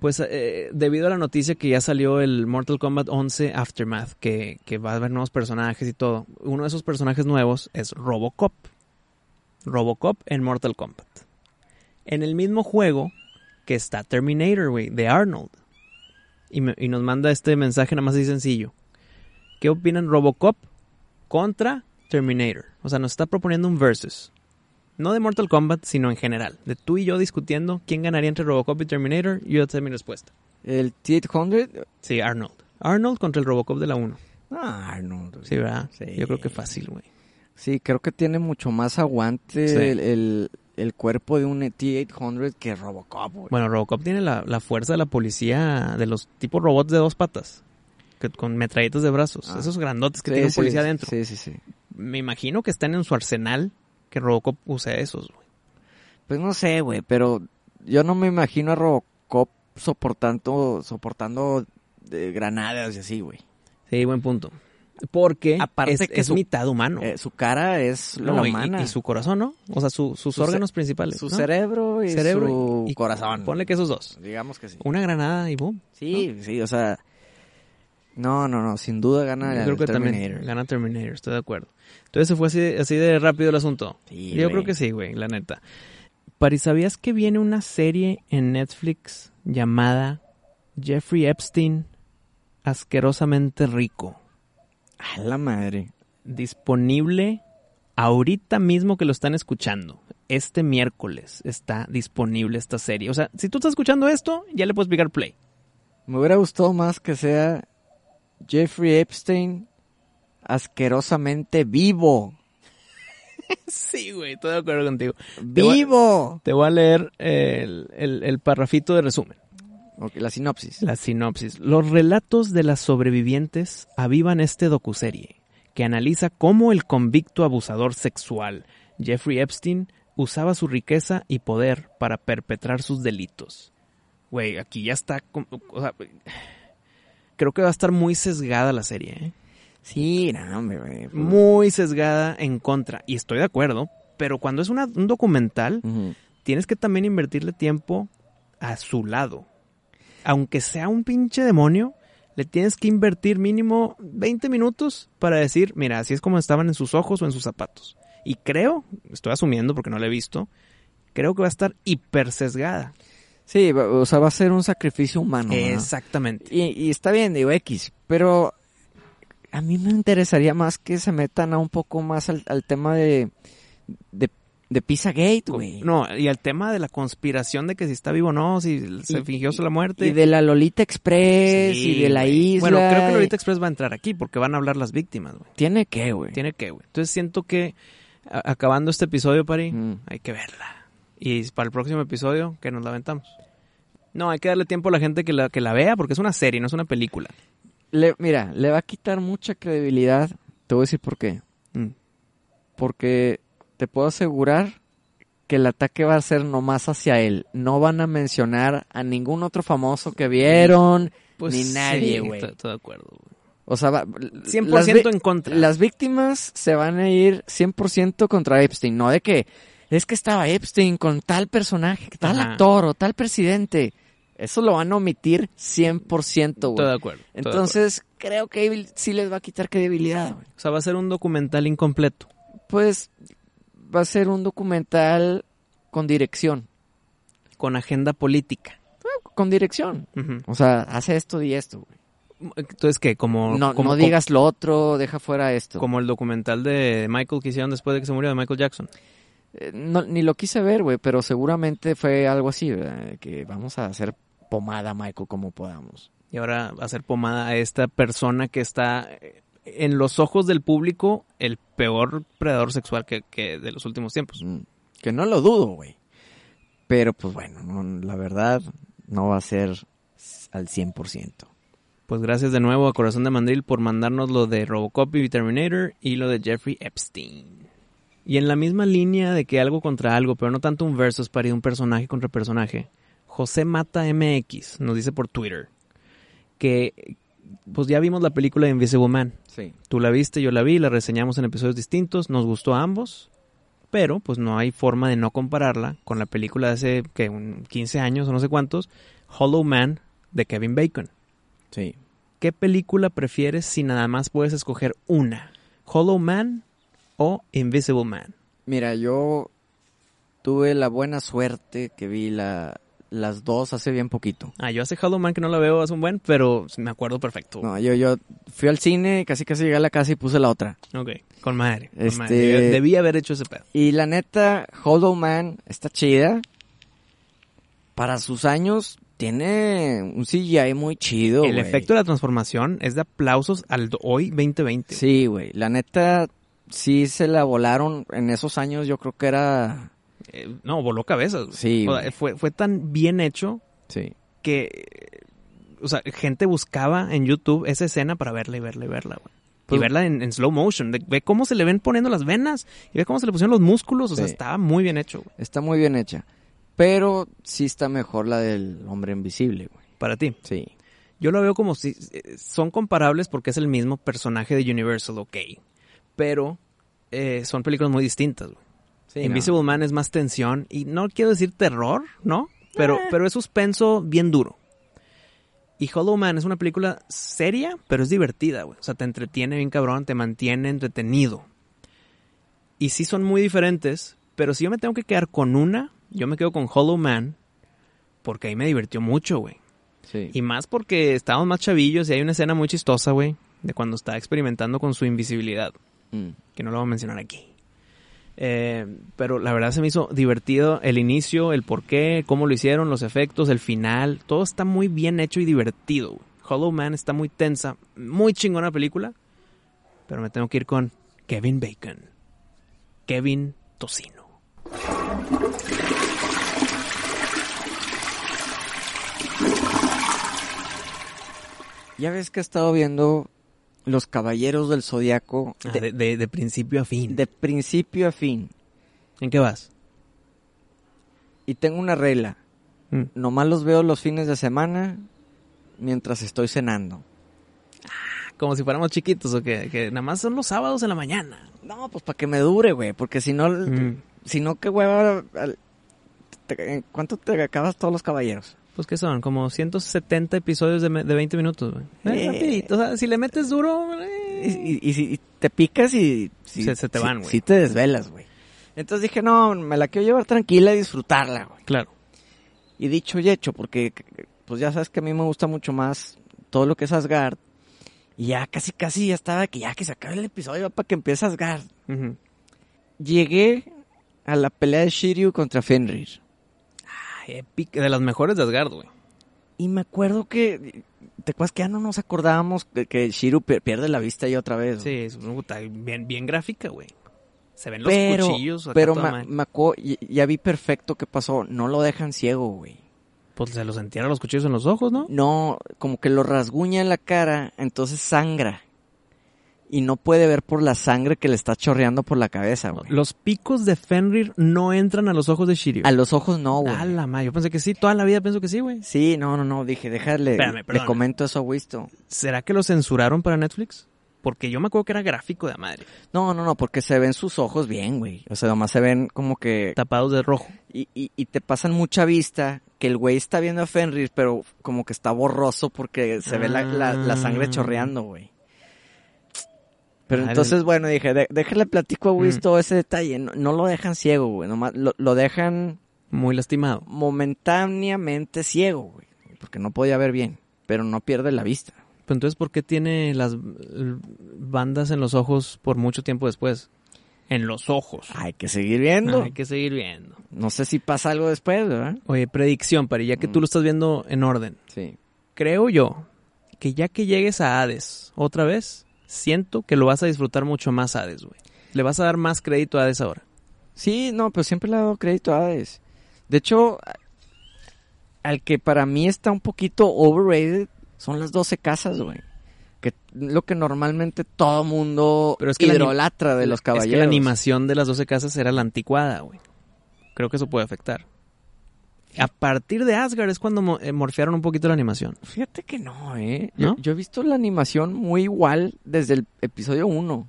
Pues eh, debido a la noticia que ya salió el Mortal Kombat 11 Aftermath, que, que va a haber nuevos personajes y todo, uno de esos personajes nuevos es Robocop. Robocop en Mortal Kombat. En el mismo juego que está Terminator, güey, de Arnold. Y, me- y nos manda este mensaje nada más así sencillo. ¿Qué opinan Robocop contra Terminator? O sea, nos está proponiendo un versus. No de Mortal Kombat, sino en general. De tú y yo discutiendo quién ganaría entre Robocop y Terminator. Y yo te doy mi respuesta. El T-800. Sí, Arnold. Arnold contra el Robocop de la 1. Ah, no. Sí, ¿verdad? Sí. Yo creo que fácil, güey. Sí, creo que tiene mucho más aguante Sí. el, el- el cuerpo de un T-800 que Robocop, güey. Bueno, Robocop tiene la, la fuerza de la policía de los tipos robots de dos patas. Que, con metralletas de brazos. Ah. Esos grandotes que Sí, tiene un sí, policía adentro. Sí, sí, sí. Me imagino que están en su arsenal que Robocop use esos, güey. Pues no sé, güey, pero yo no me imagino a Robocop soportando, soportando de granadas y así, güey. Sí, buen punto. Porque Aparte es, que es su- mitad humano. Eh, su cara es No, la y- humana. Y, su corazón, ¿no? O sea, su- sus Su órganos principales. su ¿no? cerebro y Cerebro su y- corazón. Ponle que esos dos. Digamos que sí. Una granada y boom. Sí, sí, o sea... No, no, no, sin duda gana Yo creo que Terminator. también gana Terminator, estoy de acuerdo. Entonces se fue así, de- así de rápido el asunto. Sí, Yo güey. creo que sí, güey, la neta. Pari, ¿sabías que viene una serie en Netflix llamada Jeffrey Epstein asquerosamente rico? A la madre. Disponible ahorita mismo que lo están escuchando. este miércoles está disponible esta serie. O sea, si tú estás escuchando esto, ya le puedes picar play. Me hubiera gustado más que sea Jeffrey Epstein asquerosamente vivo. sí, güey, estoy de acuerdo contigo. ¡Vivo! Te voy a leer el, el, el parrafito de resumen. La sinopsis. La sinopsis. Los relatos de las sobrevivientes avivan este docuserie, que analiza cómo el convicto abusador sexual, Jeffrey Epstein, usaba su riqueza y poder para perpetrar sus delitos. Güey, aquí ya está... com- O sea, creo que va a estar muy sesgada la serie, ¿eh? Sí, no, hombre. Muy sesgada en contra. Y estoy de acuerdo, pero cuando es una- un documental, tienes que también invertirle tiempo a su lado. Aunque sea un pinche demonio, le tienes que invertir mínimo 20 minutos para decir, mira, así es como estaban en sus ojos o en sus zapatos. Y creo, estoy asumiendo porque no la he visto, creo que va a estar hiper sesgada. Sí, o sea, va a ser un sacrificio humano. ¿no? Exactamente. Y, y está bien, digo X, pero a mí me interesaría más que se metan a un poco más al, al tema de, de, de Pizzagate, güey. No, y el tema de la conspiración de que si está vivo o no, si se Y- fingió la muerte. Y de la Lolita Express Sí, y de la isla. Bueno, creo que Lolita Express va a entrar aquí porque van a hablar las víctimas, güey. ¿Tiene que, güey? Tiene que, güey. Entonces siento que acabando este episodio, Pari, Mm. hay que verla. Y para el próximo episodio, que nos la aventamos. No, hay que darle tiempo a la gente que la, que la vea porque es una serie, no es una película. Le- mira, le va a quitar mucha credibilidad. Te voy a decir por qué. Mm. Porque te puedo asegurar que el ataque va a ser nomás hacia él. No van a mencionar a ningún otro famoso que vieron, ni nadie, Pues sí, güey. Estoy, de acuerdo. güey. O sea, va- 100% las vi- en contra. Las víctimas se van a ir 100% contra Epstein, no de que es que estaba Epstein con tal personaje, tal Ajá. actor o tal presidente. Eso lo van a omitir 100%, Estoy de güey. acuerdo. estoy de Entonces, creo que sí les va a quitar credibilidad, güey. acuerdo. O sea, va a ser un documental incompleto. Pues va a ser un documental con dirección. Con agenda política. Con dirección. O sea, hace esto y esto, güey. Entonces, ¿qué? Como, No, como, no digas lo otro, deja fuera esto. Como el documental de Michael que hicieron después de que se murió de Michael Jackson. Eh, no, ni lo quise ver, güey, pero seguramente fue algo así, ¿verdad? Que vamos a hacer pomada, Michael, como podamos. Y ahora hacer pomada a esta persona que está eh, en los ojos del público el peor predador sexual que, que de los últimos tiempos. Mm, Que no lo dudo, güey. Pero, pues bueno, no, la verdad no va a ser al 100%. Pues gracias de nuevo a Corazón de Mandril por mandarnos lo de Robocop y Terminator y lo de Jeffrey Epstein. Y en la misma línea de que algo contra algo, pero no tanto un versus para un personaje contra personaje, José Mata MX nos dice por Twitter que pues ya vimos la película de Invisible Man. Sí. Tú la viste, yo la vi, la reseñamos en episodios distintos, nos gustó a ambos, pero pues no hay forma de no compararla con la película de hace que un 15 años o no sé cuántos, Hollow Man de Kevin Bacon. Sí. ¿Qué película prefieres si nada más puedes escoger una? ¿Hollow Man o Invisible Man? Mira, yo tuve la buena suerte que vi la, las dos hace bien poquito. Ah, yo hace Hollow Man que no la veo hace un buen, pero me acuerdo perfecto. No, yo, yo fui al cine, casi casi llegué a la casa y puse la otra. Ok, con madre. con Este- madre. Debí, haber hecho ese pedo. Y la neta, Hollow Man está chida. Para sus años, tiene un CGI muy chido. El efecto de la transformación es de aplausos al hoy 2020. Sí, güey. La neta, sí se la volaron en esos años. Yo creo que era. Eh, no, voló cabezas. güey. Sí, O sea, güey. fue, fue tan bien hecho Sí. que, o sea, gente buscaba en YouTube esa escena para verla y verla y verla, güey. Pues- y verla en, en slow motion. de- ve cómo se le ven poniendo las venas y ve cómo se le pusieron los músculos. O sea, Sí. estaba muy bien hecho, güey. Está muy bien hecha. Pero sí está mejor la del hombre invisible, güey. Para ti. Sí. Yo lo veo como si eh, son comparables porque es el mismo personaje de Universal, ok. Pero eh, son películas muy distintas, güey. Sí, Invisible no. Man es más tensión y no quiero decir terror, ¿no? Pero, Eh. pero es suspenso bien duro. Y Hollow Man es una película seria, pero es divertida, güey. O sea, te entretiene bien cabrón, te mantiene entretenido. Y sí son muy diferentes, pero si yo me tengo que quedar con una, yo me quedo con Hollow Man, porque ahí me divirtió mucho, güey. Sí. Y más porque estábamos más chavillos y hay una escena muy chistosa, güey, de cuando está experimentando con su invisibilidad Mm. que no lo voy a mencionar aquí. Eh, pero la verdad se me hizo divertido el inicio, el por qué, cómo lo hicieron, los efectos, el final. Todo está muy bien hecho y divertido. Hollow Man está muy tensa, muy chingona la película. Pero me tengo que ir con Kevin Bacon. Kevin Tocino. Ya ves que he estado viendo Los Caballeros del Zodiaco Ah, de, de, principio a fin. de principio a fin. ¿En qué vas? Y tengo una regla. Mm. Nomás los veo los fines de semana mientras estoy cenando. Como si fuéramos chiquitos o que, que nada más son los sábados en la mañana. No, pues para que me dure, güey. Porque si no, Mm. si no, qué hueva. al- te- ¿en ¿Cuánto te acabas todos los caballeros? Pues que son como 170 episodios de, me- de 20 minutos, güey. Eh, Eh. rapidito. O sea, si le metes duro, Y, eh, y- y si te picas y... si- Se- se te si- van, güey. Sí te desvelas, güey. Entonces dije, no, me la quiero llevar tranquila y disfrutarla, güey. claro. Y dicho y hecho, porque pues ya sabes que a mí me gusta mucho más todo lo que es Asgard. Y ya casi, casi ya estaba que ya que se acabe el episodio para que empiece Asgard. Llegué a la pelea de Shiryu contra Fenrir. Épica, de las mejores de Asgard, güey. Y me acuerdo que... ¿Te acuerdas que ya no nos acordábamos que, que Shiryu pier- pierde la vista ahí otra vez? Sí, es una puta bien, bien gráfica, güey. Se ven los pero, cuchillos. acá pero toda me, madre. me acuerdo- y- ya vi perfecto qué pasó. No lo dejan ciego, güey. Pues se los entierran los cuchillos en los ojos, ¿no? No, como que lo rasguña en la cara, entonces sangra. Y no puede ver por la sangre que le está chorreando por la cabeza, güey. Los picos de Fenrir no entran a los ojos de Shiryu. A los ojos no, güey. A la ma, yo pensé que sí, toda la vida pienso que sí, güey. Sí, no, no, no, dije, déjale, Espérame, le comento eso a Wisto. ¿Será que lo censuraron para Netflix? Porque yo me acuerdo que era gráfico de madre. No, no, no, porque se ven sus ojos bien, güey. O sea, nomás se ven como que... Tapados de rojo. Y, y, y te pasan mucha vista que el güey está viendo a Fenrir, pero como que está borroso porque se ve la, la, la sangre Ah. chorreando, güey. Pero entonces, bueno, dije, de- déjale platico a Wiz Mm. todo ese detalle. No, no lo dejan ciego, güey. Nomás lo, lo dejan Muy lastimado. momentáneamente ciego, güey. Porque no podía ver bien, pero no pierde la vista. Pero entonces, ¿por qué tiene las bandas en los ojos por mucho tiempo después? En los ojos. Hay que seguir viendo. Hay que seguir viendo. No sé si pasa algo después, ¿verdad? Oye, predicción, Pari, ya que tú Mm. lo estás viendo en orden. Sí. Creo yo que ya que llegues a Hades otra vez, siento que lo vas a disfrutar mucho más a Hades, güey. Le vas a dar más crédito a Hades ahora. Sí, no, pero siempre le he dado crédito a Hades. De hecho, al que para mí está un poquito overrated son las 12 casas, güey. Que lo que normalmente todo mundo Pero es que idolatra de los Es caballeros. que la animación de las 12 casas era la anticuada, güey. Creo que eso puede afectar. A partir de Asgard es cuando mo- eh, morfearon un poquito la animación. Fíjate que no, ¿eh? ¿No? Yo, yo he visto la animación muy igual desde el episodio 1.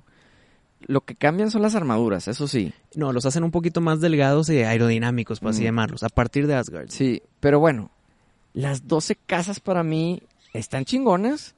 Lo que cambian son las armaduras, eso sí. No, los hacen un poquito más delgados y aerodinámicos, por así Mm. llamarlos, a partir de Asgard. Sí, pero bueno, las 12 casas para mí están chingonas,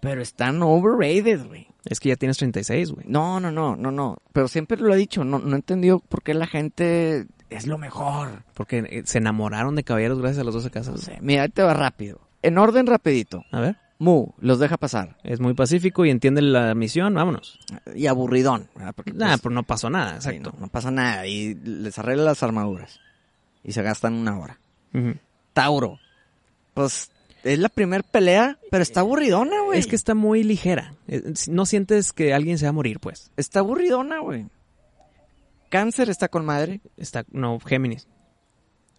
pero están overrated, güey. Es que ya tienes 36, güey. No, no, no, no, no. Pero siempre lo he dicho, no, no he entendido por qué la gente es lo mejor. Porque eh, se enamoraron de caballeros gracias a las 12 casas. No sé, mira, ahí te va rápido. En orden rapidito. A ver, Mu, los deja pasar. es muy pacífico y entiende la misión, vámonos. Y aburridón. ¿verdad? Porque, Nah, pues, pero no pasó nada, exacto. no, no pasa nada. Y les arregla las armaduras. Y se gastan una hora. Tauro. Pues es la primer pelea, pero está aburridona, güey. Es que está muy ligera. Eh, No sientes que alguien se va a morir, pues. Está aburridona, güey. Cáncer está con madre. Está, no, Géminis.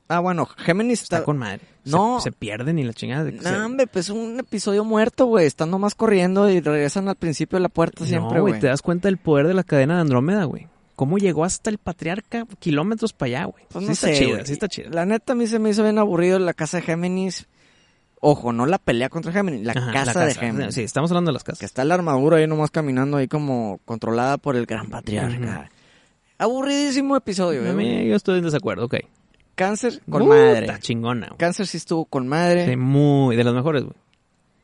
Ah, bueno, Géminis Está está, con madre. Se- No. Se, pierden y la chingada. de- se- No, hombre, pues un episodio muerto, güey. Están nomás corriendo y regresan al principio de la puerta siempre, no, güey. güey, te das cuenta del poder de la cadena de Andrómeda, güey. ¿Cómo llegó hasta el patriarca kilómetros para allá, güey? Pues sí no está sé, chida, güey. sí está chida. La neta a mí se me hizo bien aburrido la casa de Géminis. Ojo, no la pelea contra Géminis, la, Ajá, casa, de Géminis. Sí, estamos hablando de las casas. Que está la armadura ahí nomás caminando ahí como controlada por el gran patriarca. Aburridísimo episodio, A güey. mí, yo estoy en desacuerdo, ok. Cáncer con Puta, madre. chingona, güey. Cáncer sí estuvo con madre. Sí, muy, de las mejores, güey.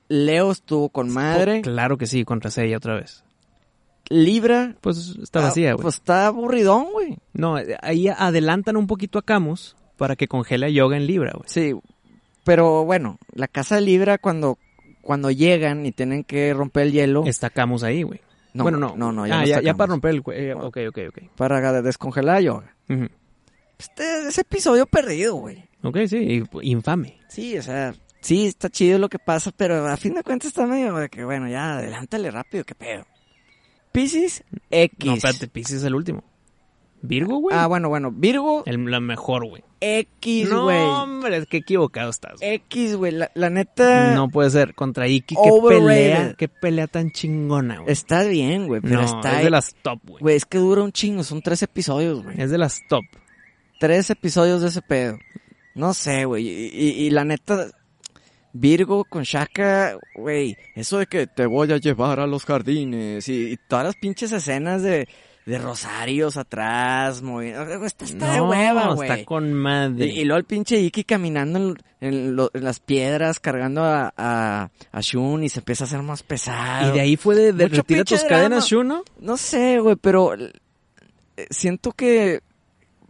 Leo estuvo con madre. Oh, claro que sí, contra Seiya otra vez. Libra. Pues está vacía, güey. Pues está aburridón, güey. No, eh, ahí adelantan un poquito a Camus para que congele a Yoga en Libra, güey. Sí, pero bueno, la casa de Libra cuando, cuando llegan y tienen que romper el hielo, Está Camus ahí, güey. No, bueno, no. no, no, ya ah, lo ya, para romper el cuello. ok, ok, ok. Para descongelar Yoga. Ujú. Este es episodio perdido, güey. Ok, sí, infame. Sí, o sea, sí, está chido lo que pasa, pero a fin de cuentas está medio de que, bueno, ya, adelántale rápido, qué pedo. Pisces X. No, espérate, Pisces es el último. Virgo, güey. Ah, bueno, bueno, Virgo El, la mejor, güey. X, No, güey. hombre, es que equivocado estás. güey. X, güey, la, la neta No puede ser. Contra Iki, qué pelea, qué pelea tan chingona, güey. está bien, güey, pero no, está es de las top, güey. Güey, es que dura un chingo, son tres episodios, güey. Es de las top. Tres episodios de ese pedo. No sé, güey, y, y- y la neta... Virgo con Shaka, güey, eso de que te voy a llevar a los jardines y, y todas las pinches escenas de, de rosarios atrás, moviendo, está, está de hueva, güey. Está con madre. Y, y luego el pinche Iki caminando en, en lo- en las piedras, cargando a, a, a Shun y se empieza a hacer más pesado. Y de ahí fue de, de retira tus cadenas, drama. Shu, ¿no? No sé, güey, pero eh, siento que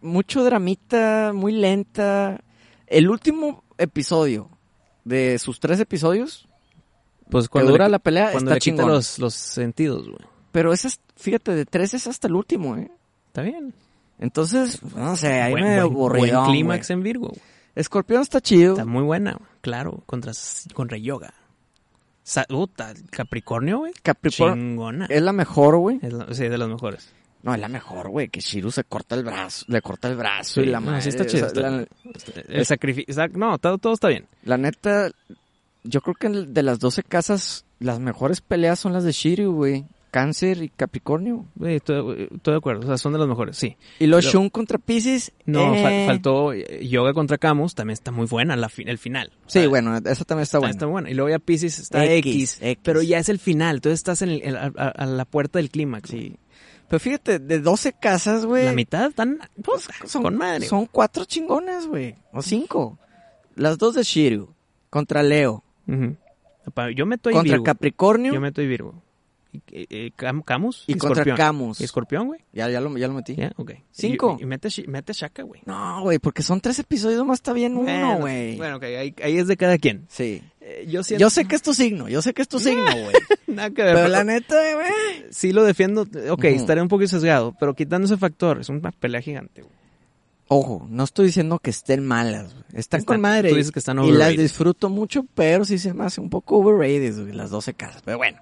mucho dramita, muy lenta. El último episodio de sus tres episodios, Pues cuando dura le, la pelea, cuando está le quita los, los sentidos, güey. Pero ese es, fíjate, de tres es hasta el último, ¿eh? Está bien. Entonces, no sé, ahí buen, me aburrió. buen clímax en Virgo. Escorpión está chido. Está muy buena, claro, contra, contra Yoga. Sa- Puta, Capricornio, güey. Capricornio Chingona. es la mejor, güey. Sí, de las mejores. No, es la mejor, güey, que Shiru se corta el brazo, le corta el brazo y la no, madre. sí está o chido, sea, está- la, El sacrificio. No, todo, todo está bien. la neta, yo creo que de las 12 casas, las mejores peleas son las de Shiru, güey. Cáncer y Capricornio. Güey, Estoy, estoy de acuerdo. O sea, son de las mejores, sí. Y los Shun contra Pisces. No, eh, faltó eh, Yoga contra Camus. También está muy buena la fi- el final. Sí, bueno, esa también está Está, buena. está buena. Y luego ya Pisces está X, X, X. Pero ya es el final. Entonces estás en el- el- a, la puerta del clímax. Sí. Pero fíjate, de 12 casas, güey. La mitad están pues, son, con madre. son cuatro chingonas, güey. O cinco. Las dos de Shiru. Contra Leo. Ujú. Pa- Yo meto ahí contra Virgo. Capricornio. Yo meto ahí Virgo. Y, eh, eh, Cam- Camus Y contra Escorpión. Camus. ¿Y Escorpión, güey? Ya, ya lo, ya lo metí. Ya, ok. Cinco. Y, y mete, mete Shaka, güey. No, güey, porque son tres episodios más, está bien uno, güey. Bueno, ok. Ahí, ahí es de cada quien. Sí. Eh, yo siento... Yo sé que es tu signo, yo sé que es tu signo, güey. Nada que ver. Pero la neta, güey. Sí lo defiendo. Ok, Ujú. estaré un poquito sesgado. Pero quitando ese factor, es una pelea gigante, güey. Ojo, no estoy diciendo que estén malas, güey. Están, Están- con madre. tú dices que están Y las disfruto mucho, pero sí se me hace un poco overrated, güey, las 12 casas. Pero bueno,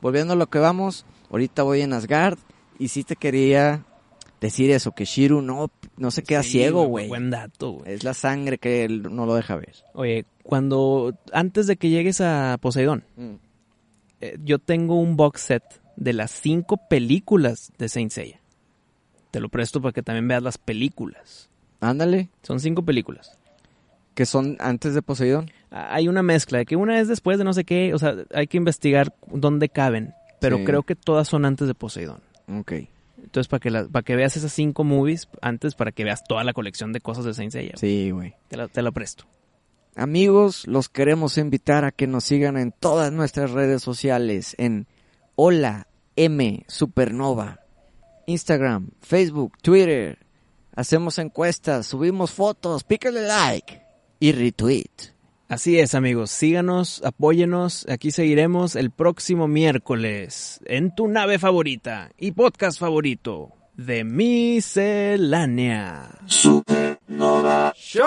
volviendo a lo que vamos, ahorita voy en Asgard y sí te quería decir eso, que Shiru no, no se queda Sí, ciego, güey. Buen dato, güey. Es la sangre que él no lo deja ver. Oye, cuando... Antes de que llegues a Poseidón, Mm. eh, yo tengo un box set de las cinco películas de Saint Seiya. Te lo presto para que también veas las películas. Ándale, Son cinco películas. Que son antes de Poseidón. Ah, Hay una mezcla de que una es después de no sé qué, o sea, hay que investigar dónde caben, pero Sí. creo que todas son antes de Poseidón. Ok. Entonces, para que, la- para que veas esas cinco movies antes, para que veas toda la colección de cosas de Saint Seiya. Sí, güey. Te la, te la presto. Amigos, los queremos invitar a que nos sigan en todas nuestras redes sociales en Hola M Supernova, Instagram, Facebook, Twitter. Hacemos encuestas, subimos fotos, pícale like y retweet. Así es, amigos. Síganos, apóyenos. Aquí seguiremos el próximo miércoles en tu nave favorita y podcast favorito de Miscelánea. ¡Show!